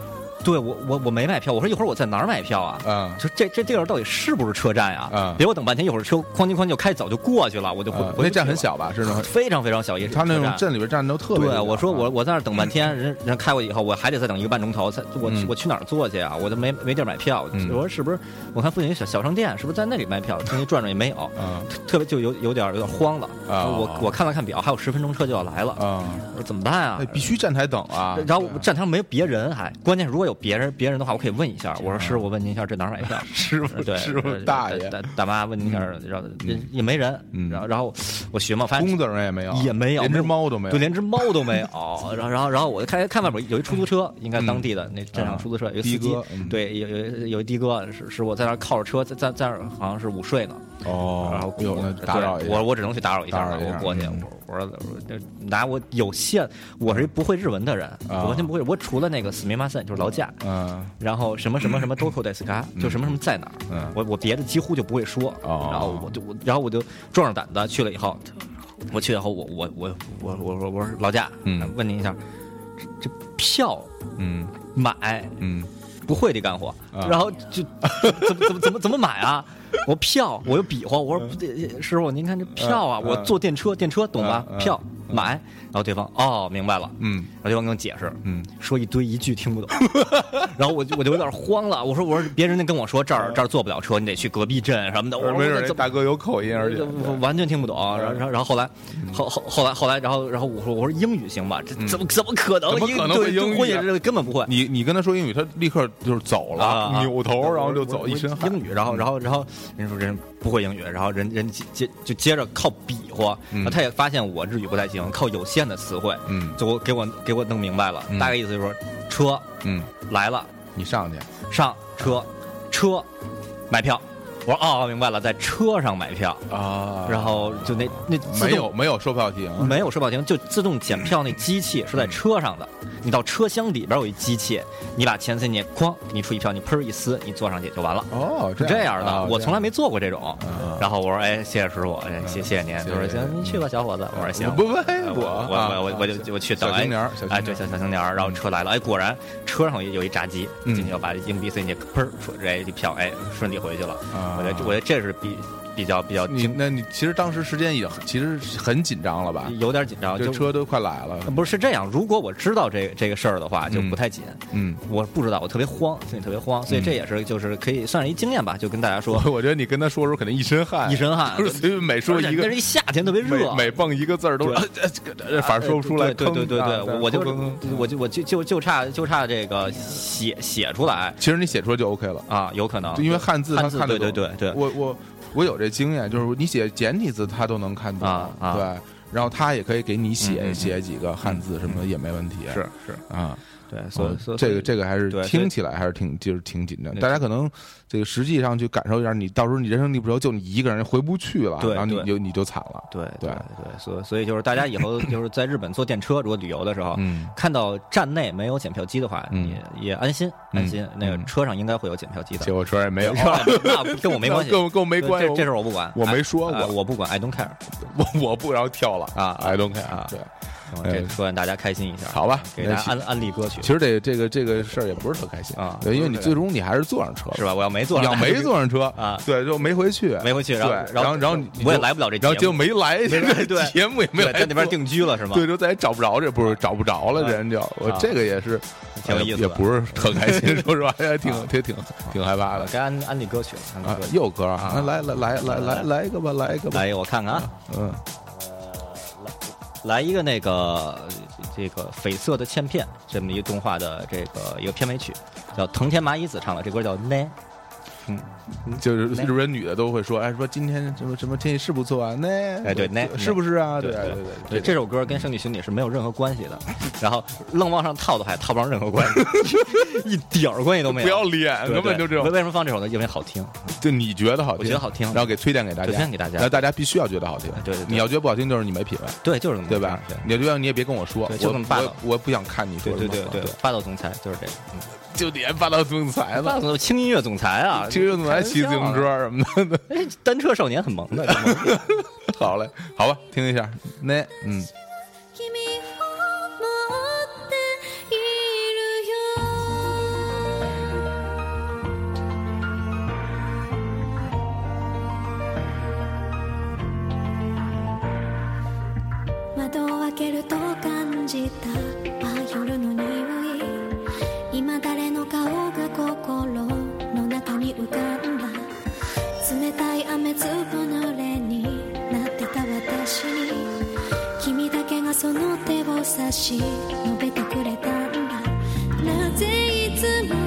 对我我我没买票，我说一会儿我在哪儿买票啊？嗯？就这这地儿到底是不是车站呀？嗯别我等半天，一会儿车哐叽哐叽就开走就过去了，我就回、啊那站很小吧？是那种非常非常小一他那种站镇里边站都特别对，我说我啊我在那儿等半天，人人开过以后，我还得再等一个半钟头，才我嗯我去哪儿坐去啊？我都没没地儿买票。嗯我说是不是？我看附近有小小商店，是不是在那里卖票？进去转转也没有，嗯特别就有有点有点慌了。啊我我看了看表，还有十分钟车就要来了，啊，我说怎么办啊那？必须站台等啊。然后站台上没有别人，还关键是如果有别人别人的话，我可以问一下。我说师傅，我问您一下，这哪儿买票？师傅对，师傅呃大爷，大大妈问您一下，然后也也没人，嗯然后然后我学嘛，发现工字人也没有，也没有连只猫都没有。对，连只猫都没有。然后，然后，然后我就看看外边有一出租车，应该当地的那镇上出租车有司机对，有有有一的哥是是我在那儿靠着车，在在在那儿好像是午睡呢。哦，然后有那对打扰一下。我我只能去打扰一下，打扰一下我过去，嗯。我我拿我有限，我是一不会日文的人，啊。我完全不会，我除了那个死密马森就是劳驾。嗯。然后什么什么什么 doko d e s ka，就什么什么在哪儿，嗯。我我别的几乎就不会说，哦。然后我就我然后我就壮着胆子去了以后，我去了以后我我我我我我我说劳驾，嗯。问您一下，这这票嗯。买嗯。不会的干活，啊然后就 怎么怎么怎么怎么买啊？我票我又比划，我说不对，师傅您看这票啊，嗯我坐电车，电车懂吧？票买，然后对方哦明白了，嗯。然后对方跟我解释，嗯。说一堆一句听不懂，然后我就我就有点慌了，我说我说别人家跟我说这儿这儿坐不了车，你得去隔壁镇什么的，我说没准我怎么那大哥有口音，而且。完全听不懂，然后然后后后来，后后后来后来，然后然后我说我说英语行吧？这怎么怎么可能？怎么可能会对英语根本不会。你你跟他说英语，他立刻就是走了，啊扭头然后就走，一身汗。英语，然后然后然后人说人不会英语，然后人人接接就接着靠比划，嗯然后他也发现我日语不太行，靠有限的词汇，嗯就我给我给我弄明白了，嗯大概意思就是说车嗯，来了，你上去上车车买票。我说哦，明白了，在车上买票，啊然后就那那没有没有售票亭，没有售票亭，就自动检票那机器是在车上的。你到车厢里边有一机器，你把钱塞进去，哐，给你出一票，你砰儿一撕，你坐上去就完了。哦，是这样的，啊我从来没做过这种。啊然后我说，哎，谢谢师傅，哎，谢谢谢您。他说行，您去吧，小伙子。我说行，不不我啊我我我就我去等小青年哎，对，小小青年，然后车来了，哎，果然车上有一闸机，嗯进去要把硬币塞进去，砰儿，说这一票，哎，顺利回去了。啊我觉得我觉得这是比比较比较你那你其实当时时间也很其实很紧张了吧？有点紧张，就车都快来了，不是是这样。如果我知道这个这个事儿的话，就不太紧。嗯，我不知道，我特别慌，心里特别慌，所以这也是就是可以算是一经验吧，就跟大家说，我我觉得你跟他说的时候肯定一身汗，一身汗 不是随便每说一个那是一夏天特别热，每每蹦一个字儿都反正说不出来，对对对对我就我就我就就就差就差这个写写出来其实你写出来就 OK 了，啊，有可能因为汉字他汉字对对对对我我我有这经验，就是你写简体字他都能看懂啊啊。对，然后他也可以给你写嗯嗯嗯。写几个汉字什么的也没问题，是是。啊。对，所以所以这个这个还是听起来还是挺就是挺紧张，对大家可能这个实际上去感受一下，你到时候你人生地不熟，就你一个人回不去了，然后你就你就惨了。对对对对，所以所以就是大家以后 就是在日本坐电车，如果旅游的时候，嗯看到站内没有检票机的话，你也也安心安心，那个嗯车上应该会有检票机的结。果车也没有，车那跟我没关系，跟我跟我没关系，这这事我不管，我没说过哎我不管，I don't care。我我不然后跳了啊，I don't care 啊对，我这说让大家开心一下，好吧给大家安安利歌曲其实这这个这个事儿也不是特开心啊，因为你最终你还是坐上车了是吧？我要没坐要没坐上车啊对，就没回去，没回去，然后对，然后然后我也来不了这然后结果没来，对节目也没来，在那边定居了是吗？对，就再也找不着这，不是找不着了，人就我啊这个也是挺有意思也不是特开心，说实话，还挺挺挺挺害怕的该安安利歌曲了。又歌啊来来来来来来一个吧，来一个吧，来一个我看看啊，嗯，来一个那个这个绯色的欠片这么一个动画的这个一个片尾曲，叫藤田麻衣子唱的，这歌叫《奈，嗯》。就是日本女的都会说，哎，说今天什么什么天气是不错啊，那哎对那是不是啊？对对对对对，这首歌跟《圣地巡礼》是没有任何关系的，然后愣往上套的还套不上任何关系，一点儿关系都没有。不要脸，对根本就这种，为为什么放这首呢？因为好听。就你觉得好听，我觉得好听。然后给推荐给大家，推荐给大家。然后大家必须要觉得好听，对对对。你要觉得不好听，就是你没品味，对，就是这么对吧？对。你要觉得你也别跟我说，就这么霸道。我我不想看你说对对什么对对，霸道总裁就是这个。嗯就连霸道总裁了，霸道轻音乐总裁啊，轻音乐总裁骑自行车什么的，哎，单车少年很萌的。很萌好嘞，好吧，听一下，那嗯。君を持っているよ窓を開けると感じた 差し伸べてくれたんだ。なぜいつも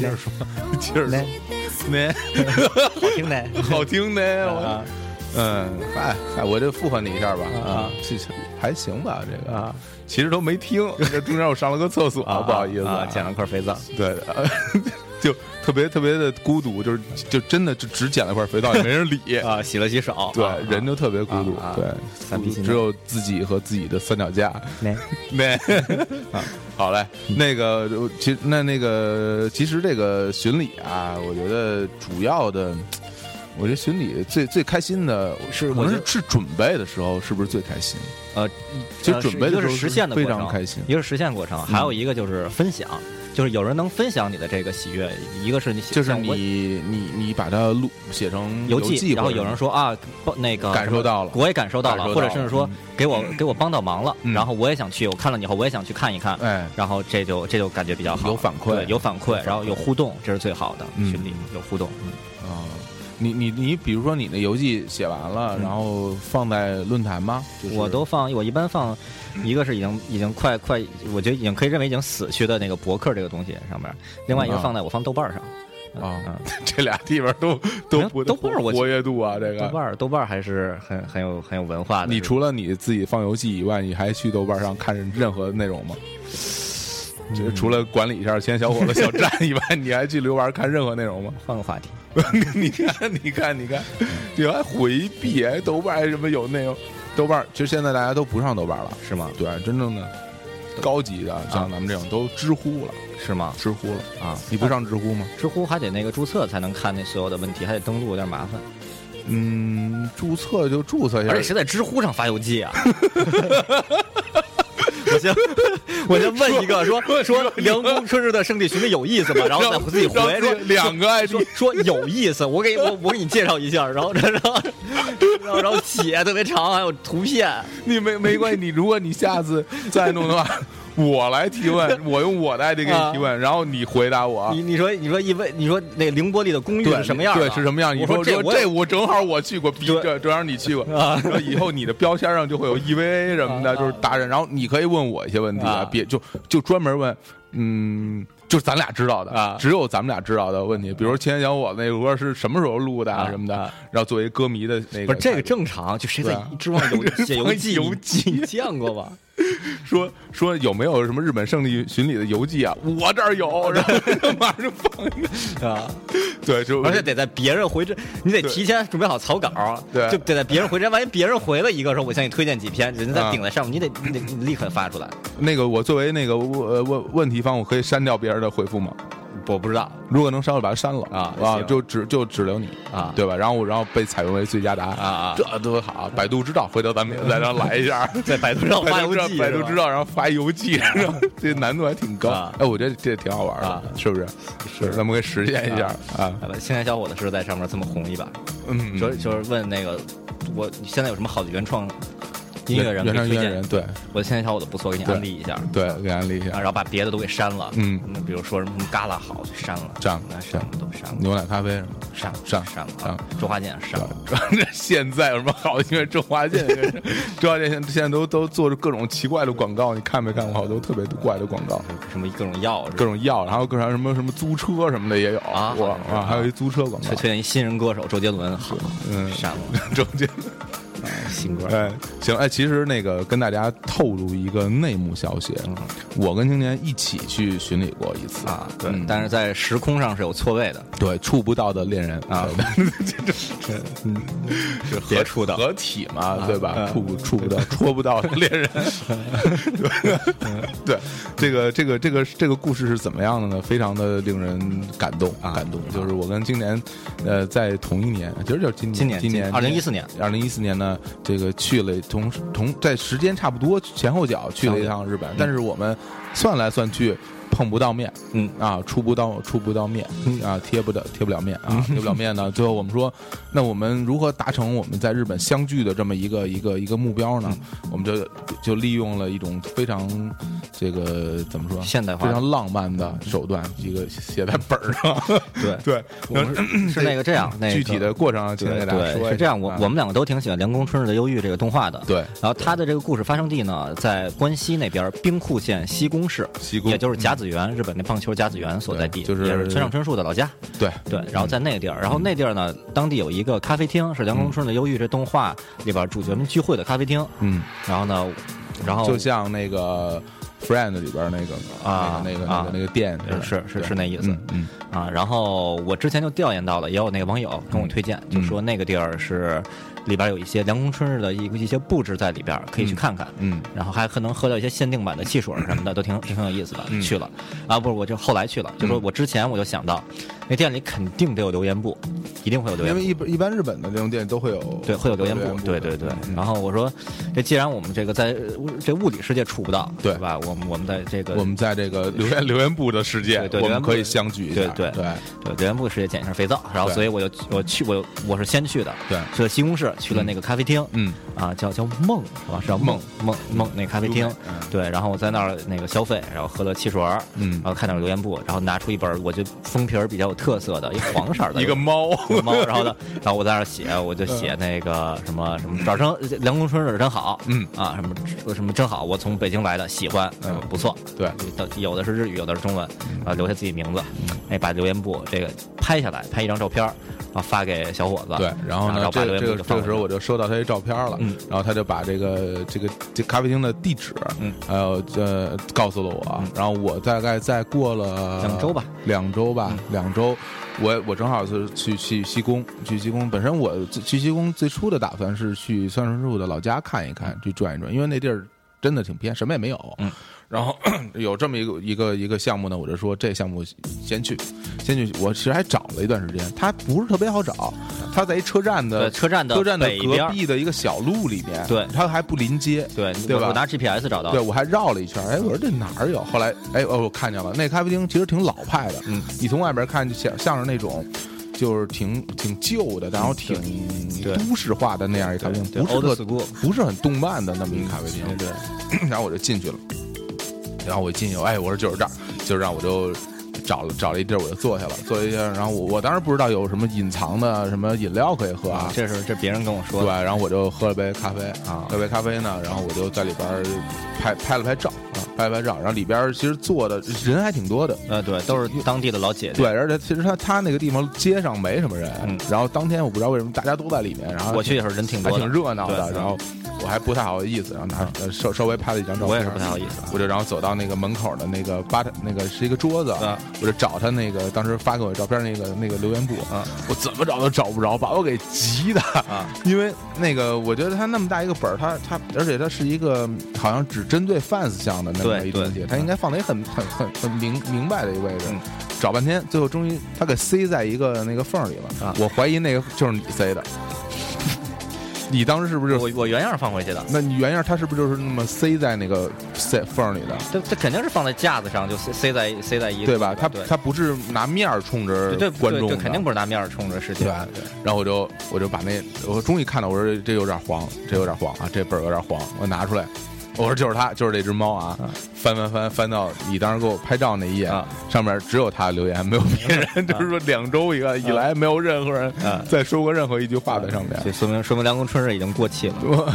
接着说，接着说，那 好听的。好听的，啊我。嗯，嗨嗨，我就附和你一下吧，啊，这还行吧，这个啊，其实都没听，这中间我上了个厕所，啊，不好意思啊，捡了块肥皂。对，就 特别特别的孤独，就是就真的就只捡了块肥皂，也没人理。啊，洗了洗手。对啊，人就特别孤独对，只有自己和自己的三脚架。没 没 啊，好嘞，那个其实那那个其实这个巡礼啊，我觉得主要的，我觉得巡礼最最开心的可能是我是是准备的时候，是不是最开心？呃，其实呃准备的是实现的非过程常开心。一个是实现过程，还有一个就是分享，就是有人能分享你的这个喜悦。一个是你就是你你你把它录写成邮记，然后有人说啊，那个感受到了我也感受到了，或者甚至说嗯给我给我帮到忙了，嗯然后我也想去，我看了以后我也想去看一看，哎，然后这就这就感觉比较好，有反馈对有反馈，然后有互动，这是最好的嗯群里有互动，啊，你你你，比如说你的游记写完了，嗯然后放在论坛吗？就是我都放，我一般放，一个是已经已经快快，我觉得已经可以认为已经死去的那个博客这个东西上面，另外一个啊放在我放豆瓣上。啊嗯，这俩地方都都不豆瓣儿我活跃度啊，这个。豆瓣儿豆瓣儿还是很很有很有文化的。你除了你自己放游戏以外，你还去豆瓣上 看任何内容吗？就是除了管理一下“千小伙子小站”以外，你还去留玩看任何内容吗？换个话题，你看，你看，你看，你还回避，还豆瓣还什么有内容？豆瓣其实现在大家都不上豆瓣了，是吗？对，真正的高级的像咱们这种都知乎了，是吗？知乎了。啊，你不上知乎吗？知乎还得那个注册才能看那所有的问题，还得登录，有点麻烦。嗯，注册就注册一下而且。谁在知乎上发邮寄啊？我先 我先问一个，说说凉宫春日的圣地巡礼有意思吗？然后再自己回两个 ID 说说有意思，我给我我给你介绍一下，然后然后然后然后写特别长，还有图片，你没没关系，你如果你下次再弄的话，我来提问，我用我的 ID 给你提问，然后你回答我。你你说你说一问你说那凌波丽的公寓是什么样？对，是什么样？你我说我说这我正好我去过，比这正好你去过，啊然后以后你的标签上就会有 EVA 什么的，啊就是达人。然后你可以问我一些问题啊别就就专门问，嗯。就是咱俩知道的啊只有咱们俩知道的问题，比如说《青年小伙子》那个歌是什么时候录的啊什么的啊，然后作为歌迷的那个，不是这个正常？就谁在对啊知网有写邮寄？邮寄 你见过吧？说说有没有什么日本胜利巡礼的游记啊？我这儿有，然后马上放一个。啊，对，就而且得在别人回这，你得提前准备好草稿，对就得在别人回这，万一别人回了一个说我向你推荐几篇，人家啊再顶在上面，你得你得你立刻发出来。那个我作为那个问问问题方，我可以删掉别人的回复吗？我不知道如果能删，我把它删了啊啊，就只就只留你啊对吧？然后我然后被采用为最佳答案啊啊这多好！百度知道，回头咱们也再让来一下。在百度上发邮寄，百度知道，然后发邮寄，然后这难度还挺高。啊哎，我觉得这挺好玩的啊，是不是？是，咱们可以实现一下啊。好吧，青年小伙子是在上面这么红一把，嗯，就就是问那个我现在有什么好的原创音乐人可原以推荐唱音乐人，？对我现在小伙子不错，给你对安利一下。对，给安利一啊，下。然后把别的都给删了，嗯比如说什么旮旯好就删了，删了那删了都删了，牛奶咖啡什么。删了删删了周华健删了，现在有什么好的？因为周华健，周华健现现在都都做着各种奇怪的广告，你看没看过？好多特别怪的广告，什么各种药各种药，然后各种什么什么租车什么的也有啊啊，还有一租车广告推，推荐一新人歌手周杰伦，好，嗯删了 周杰啊 新歌，哎，行哎，其实那个跟大家透露一个内幕消息，我跟青年一起去巡礼过一次啊，对嗯，但是在时空上是有错位的，对触不到的恋人啊对 这这嗯，是合别触到合体嘛，对吧？啊触不 触不到，戳不到的 恋人。对，对，这个这个这个这个故事是怎么样的呢？非常的令人感动，啊感动。就是我跟青年，呃，在同一年，其实就是今今年今年二零一四年，二零一四年呢，这个去了同同在时间差不多前后脚去了一趟日本，但是我们算来算去。碰不到面，嗯啊，触不到触不到面，啊，贴不到贴不了面啊，贴不了面呢。最后我们说，那我们如何达成我们在日本相聚的这么一个一个一个目标呢？我们就就利用了一种非常这个怎么说现代化非常浪漫的手段，一个写在本儿上。对 对，我们是是那个这样，那个具体的过程，请给大家说。是这样，我啊我们两个都挺喜欢《凉宫春日的忧郁》这个动画的，对然后它的这个故事发生地呢，在关西那边兵库县西宫市，西宫也就是甲子园，日本那棒球甲子园所在地，就是村上春树的老家。对。对，然后在那个地儿，然后那地儿呢，当地有一个咖啡厅，是《凉宫春的忧郁》这动画里边主角们聚会的咖啡厅。嗯，然后呢，然后就像那个 Friend 里边那个啊那个那个啊那个店呃是是是那意思。嗯嗯。啊，然后我之前就调研到了，也有那个网友跟我推荐，就说那个地儿是里边有一些凉宫春日的一个一些布置在里边，可以去看看。嗯。然后还可能喝到一些限定版的汽水什么的，都挺挺有意思的。嗯。去了。啊，不是，我就后来去了，就说我之前我就想到，那店里肯定得有留言簿，一定会有留言。因为一一般日本的这种店都会有对，会有留言簿，对对对。嗯。然后我说，这既然我们这个在呃这物理世界触不到，对。吧？我们我们在这个我们在这个留言留言簿的世界对，对我们可以相聚一下，对对对对。留言簿世界捡一下肥皂，然后所以我就我去我我是先去的，对。去了西红柿，去了那个咖啡厅，嗯。啊，叫叫梦是吧？是叫梦。梦梦那咖啡厅。嗯，对，然后我在那儿那个消费，然后喝了汽水儿，嗯。然后看到留言簿，然后拿出一本我觉得封皮儿比较有特色的一黄色的 一个猫猫，然后呢，然后我在那儿写，我就写那个什么什么这儿真梁公春这儿真好，嗯啊什么什么真好，我从北京来的，喜欢，嗯不错，对，有的是日语，有的是中文，啊留下自己名字，哎把留言簿这个拍下来，拍一张照片儿，然后发给小伙子，对，然后呢，把这个这个这个时候我就收到他一照片了，嗯。然后他就把这个这个这咖啡厅的地址，嗯，还有呃告诉了我，然后我大概再过了两周吧，两周吧，嗯。两周，我我正好是去去西宫，去西宫，本身我去西宫最初的打算是去三顺师傅的老家看一看，去转一转，因为那地儿真的挺偏，什么也没有，嗯。然后 有这么一个一个一个项目呢，我就说这项目先去，先去。我其实还找了一段时间，它不是特别好找，它在一车站的车站的车站的隔壁的一个小路里面，对它还不临街，对对吧我我拿 GPS 找到，对我还绕了一圈，哎，我说这哪儿有？后来哎哦，我看见了，那咖啡厅其实挺老派的，嗯，你从外边看就像像是那种。就是挺挺旧的，然后挺都市化的那样一咖啡厅，对不是特不是很动漫的那么一咖啡厅。对对，然后我就进去了，然后我一进去，哎，我说就是这儿，就是让我就找了找了一地儿，我就坐下了，坐一下。然后我我当时不知道有什么隐藏的什么饮料可以喝啊，这是这别人跟我说的对，然后我就喝了杯咖啡啊喝杯咖啡呢，然后我就在里边拍拍了拍照啊，拍了拍照。然后里边其实坐的人还挺多的，呃对，都是当地的老姐姐，对，而且其实他他那个地方街上没什么人，嗯然后当天我不知道为什么大家都在里面，然后我去的时候人挺还挺，热闹的，然后我还不太好意思，然后拿呃稍稍微拍了一张照片，我也是不太好意思我就然后走到那个门口的那个吧台，那个是一个桌子，啊我就找他那个当时发给我照片那个那个留言簿，啊我怎么找都找不着，把我给急的啊！因为那个我觉得他那么大一个本儿，他他而且他是一个好像只针对 fans 向的那么对一东西，他应该放在一个很很很很明明白的一个位置嗯。找半天，最后终于他给塞在一个那个缝儿里了。啊我怀疑那个就是你塞的。你当时是不是就我我原样放回去的。那你原样它是不是就是那么塞在那个塞缝里的，这这肯定是放在架子上，就塞塞在塞在一个对吧？它对它不是拿面儿冲着观众的，对对，肯定不是拿面儿冲着世界对。然后我就我就把那我终于看到，我说这这有点黄，这有点黄啊，这本儿有点黄，我拿出来，我说就是它，就是这只猫啊，翻翻翻翻到你当时给我拍照那一页，啊上面只有他的留言，没有别人，就是说两周以来以来没有任何人啊再说过任何一句话在上面。这说明说明梁公春日已经过气了。我，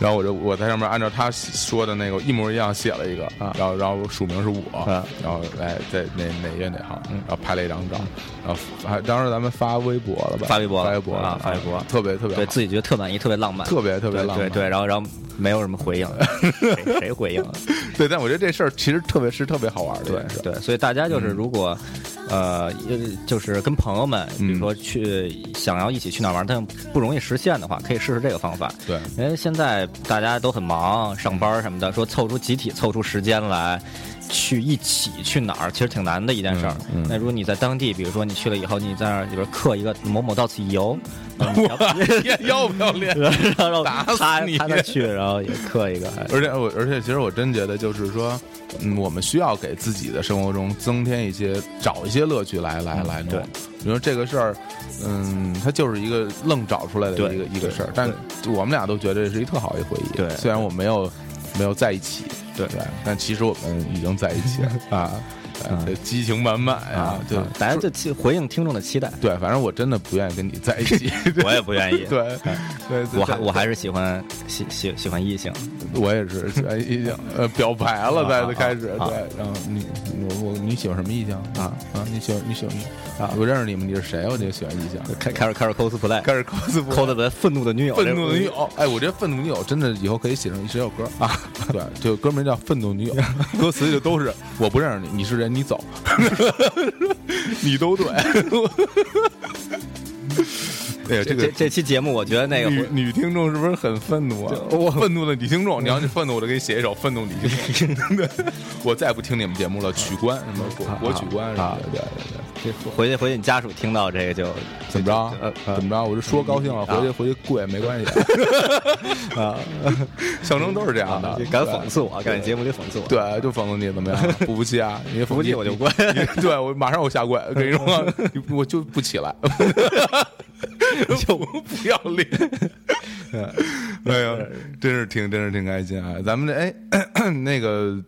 然后我就我在上面按照他说的那个一模一样写了一个，啊然后然后署名是我，啊然后来在哪哪页哪行，然后拍了一张照，然后还当时咱们发微博了吧？发微博了发微博了啊发微博。特别特别对自己觉得特满意，特别浪漫，特别特别浪漫，对，然后然后没有什么回应，谁谁回应啊？对，但我觉得这事儿其实特别是特别好玩的对，对，所以大家就是如果，呃，呃就是跟朋友们，比如嗯说去想要一起去哪玩，但不容易实现的话，可以试试这个方法。对因为现在大家都很忙，上班什么的，说凑出集体凑出时间来。去一起去哪儿，其实挺难的一件事儿。嗯嗯那如果你在当地，比如说你去了以后，你在那儿里边刻一个某某到此一游，要要不要脸？然后打死你去，然后也刻一个，哎而且我，而且其实我真觉得，就是说，嗯，我们需要给自己的生活中增添一些，找一些乐趣来来来弄对。比如说这个事儿，嗯，它就是一个愣找出来的一个一个事儿，但我们俩都觉得这是一特好的回忆。对虽然我没有没有在一起，对。对，但其实我们已经在一起了啊，嗯激情满满啊，对啊，大家就期回应听众的期待。对，反正我真的不愿意跟你在一起。我也不愿意。对，对，我还我还是喜欢喜喜喜欢异性，我也是，哎异性呃表白了，在啊开始啊对，然后你我我你喜欢什么异性啊啊？你喜欢你喜欢啊？我认识你吗，你是谁？我就喜欢异性。开开始开始 cosplay，开始 cos 抠的为愤怒的女友，愤怒的女友，哎，我觉得愤怒女友真的以后可以写成一首歌啊，对，就歌名叫《愤怒女友 》，歌词就都是我不认识你，你是人，你走，你都对。哎呀，这这个这这期节目，我觉得那个女女听众是不是很愤怒啊？我愤怒的女听众，你要是愤怒，我就给你写一首《愤怒女听众》。对，我再也不听你们节目了，取关什么国国取关什么的，对对对。这回去回去你家属听到这个就怎么着呃？怎么着？我就说高兴了，回去回去跪没关系 啊。象征都是这样的啊，，敢讽刺我，敢在节目里讽刺我，对，就讽刺你怎么样？不服气啊？你不服气我就跪。对我马上我下跪，跟你说，我就不起来，就不要脸。哎呀，真是挺真是挺开心啊！咱们这哎 那个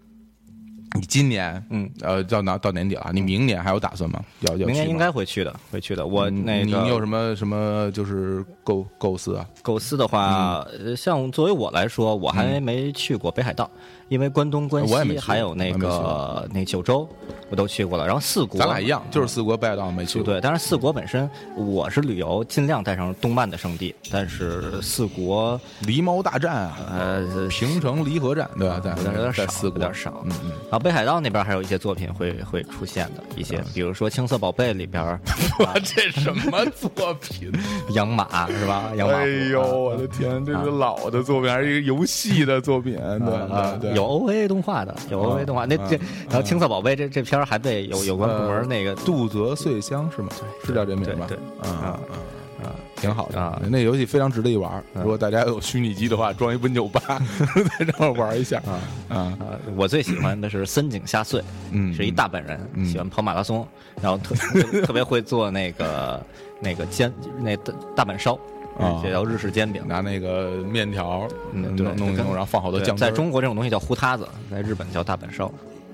你今年嗯，呃，到哪到年底了？你明年还有打算吗？要要明年应该会去的，会去的。我嗯那你你有什么什么就是构构思啊？构思的话，呃像作为我来说，我还没去过北海道，因为关东、关西还有那个那九州，我都去过了。然后四国，咱俩一样，就是四国北海道没去过。对，但是四国本身我是旅游，尽量带上动漫的圣地，但是四国狸猫大战啊，呃平城离合战对吧？在有点少，在四国有点少。嗯嗯，然后北海道那边还有一些作品会会出现的一些，比如说《青色宝贝》里边儿 哇，这什么作品？养马是吧？养马哎呦，啊我的天，这是老的作品，还是一个游戏的作品？对有 OVA 动画的，有 OVA 动画。那这然后青色宝贝这这片儿还被有有关部门那个杜泽穗香是吗？是叫这名吧？对对啊啊啊，挺好的啊那游戏非常值得一玩。如果大家有虚拟机的话，装一 Win 九八，再让我玩一下啊啊！啊，我最喜欢的是森井夏穗，嗯是一大本人，嗯喜欢跑马拉松，然后特特特别会做那个那个煎那大大阪烧，啊这叫日式煎饼。拿那个面条弄弄弄，然后放好多酱在中国这种东西叫糊塌子，在日本叫大阪烧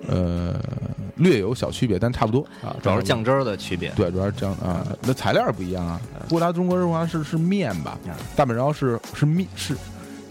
呃略有小区别，但差不多啊，主要是酱汁儿的区别。对，主要是酱啊，那材料不一样啊。布达中国人话是是面吧啊，大阪烧是是面是。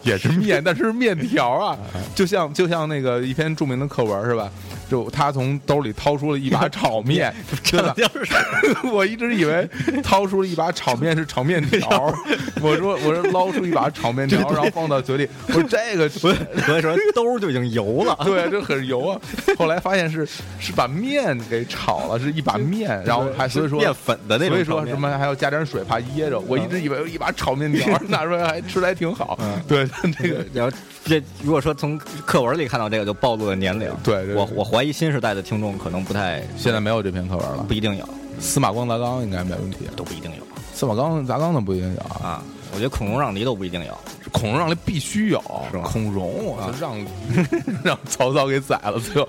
也是面，但是面条啊，就像就像那个一篇著名的课文是吧？就他从兜里掏出了一把炒面，真的？我一直以为掏出了一把炒面是炒面条，我说我说捞出一把炒面条，然后放到嘴里，我说这个所以说兜就已经油了。对，这很油啊。后来发现是是把面给炒了，是一把面，然后还所以说面粉的那种所以说什么还要加点水怕噎着。我一直以为一把炒面条拿出来还吃的还挺好。对，这个 然后这如果说从课文里看到这个，就暴露了年龄。对对我我怀疑新时代的听众可能不太现在没有这篇课文了不。一定有，司马光砸缸应该没问题。都不一定有司马光砸缸的不一定有啊，啊。我觉得孔融让梨都不一定有。孔融让梨必须有，是吧孔融让 让曹操给宰了，最后。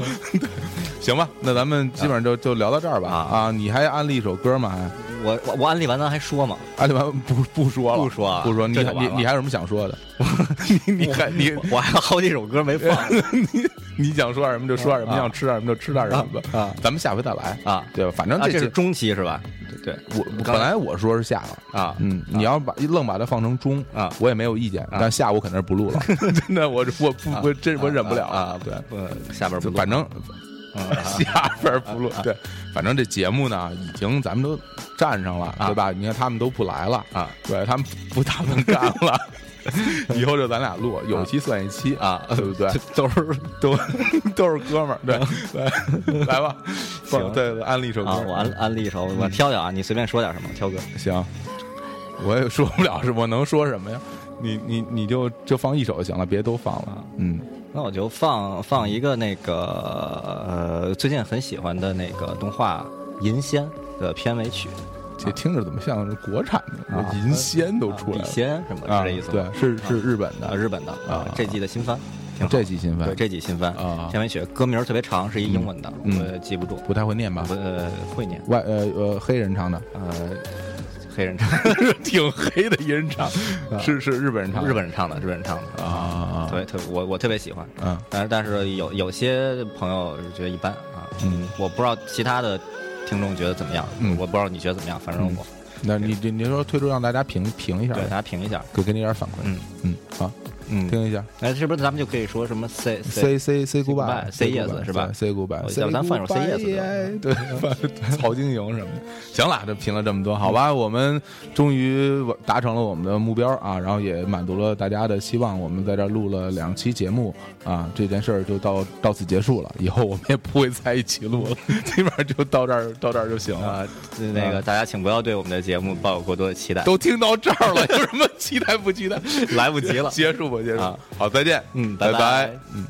行吧，那咱们基本上就就聊到这儿吧。啊啊，你还安利一首歌吗？还我我我安利完咱还说吗？安利完不不说了，不说啊不说。你你你还有什么想说的？你你还你我还有好几首歌没放 你你想说点什么就说点什么，啊想吃点什么就吃点什么吧。啊咱们下回再来，啊对吧？反正啊！这这是中期是吧？对对我我本来我说是下了。啊嗯，你要把愣把它放成中啊我也没有意见，但下午肯定是不录了，真的，我我不我真我忍不了啊！对，不下边不反正嗯 下边不录，对，反正这节目呢已经咱们都站上了，啊对吧？你看他们都不来了啊，对他们不打算干了，以后就咱俩录，有一期算一期啊对不对？都是都都是哥们儿，对，来来吧，行放对，安利一首歌啊！，我安安利一首，我挑挑啊，你随便说点什么，挑歌。行，我也说不了，是我能说什么呀？你你你就就放一首就行了，别都放了。嗯，那我就放放一个那个呃，最近很喜欢的那个动画《银仙》的片尾曲，这听着怎么像是国产的？啊银仙都出来了笔仙什么啊是这意思吗？对，是是日本啊，的日本的啊这季的新番，挺好这季新番对，这季新番啊片尾曲歌名特别长，是一英文的，嗯我记不住，不太会念吧不？呃会念，外呃呃黑人唱的，呃黑人唱，挺黑的一人唱，是是日本人唱的，日本人唱的，日本人唱的。啊对，特我我特别喜欢，嗯。但是但是有有些朋友觉得一般啊，嗯，我不知道其他的听众觉得怎么样，嗯。我不知道你觉得怎么样，反正我那你你你说推出让大家评评一下。对大，家评一下，给给你点反馈。嗯。嗯，好，嗯，听一下。哎是不是咱们就可以说什么 say say say say goodbye, say yes，是吧？say goodbye，我 say 咱放一首 say yes 对，放 曹晶莹什么的。行了，这评了这么多，好吧，我们终于达成了我们的目标啊，然后也满足了大家的希望。我们在这儿录了两期节目啊，这件事儿就到到此结束了。以后我们也不会在一起录了，基本上就到这儿到这儿就行了。啊，那个大家请不要对我们的节目抱有过多的期待，都听到这儿了，有什么期待不期待？来不及了。结束吧，结束啊。好，再见。嗯拜拜拜嗯。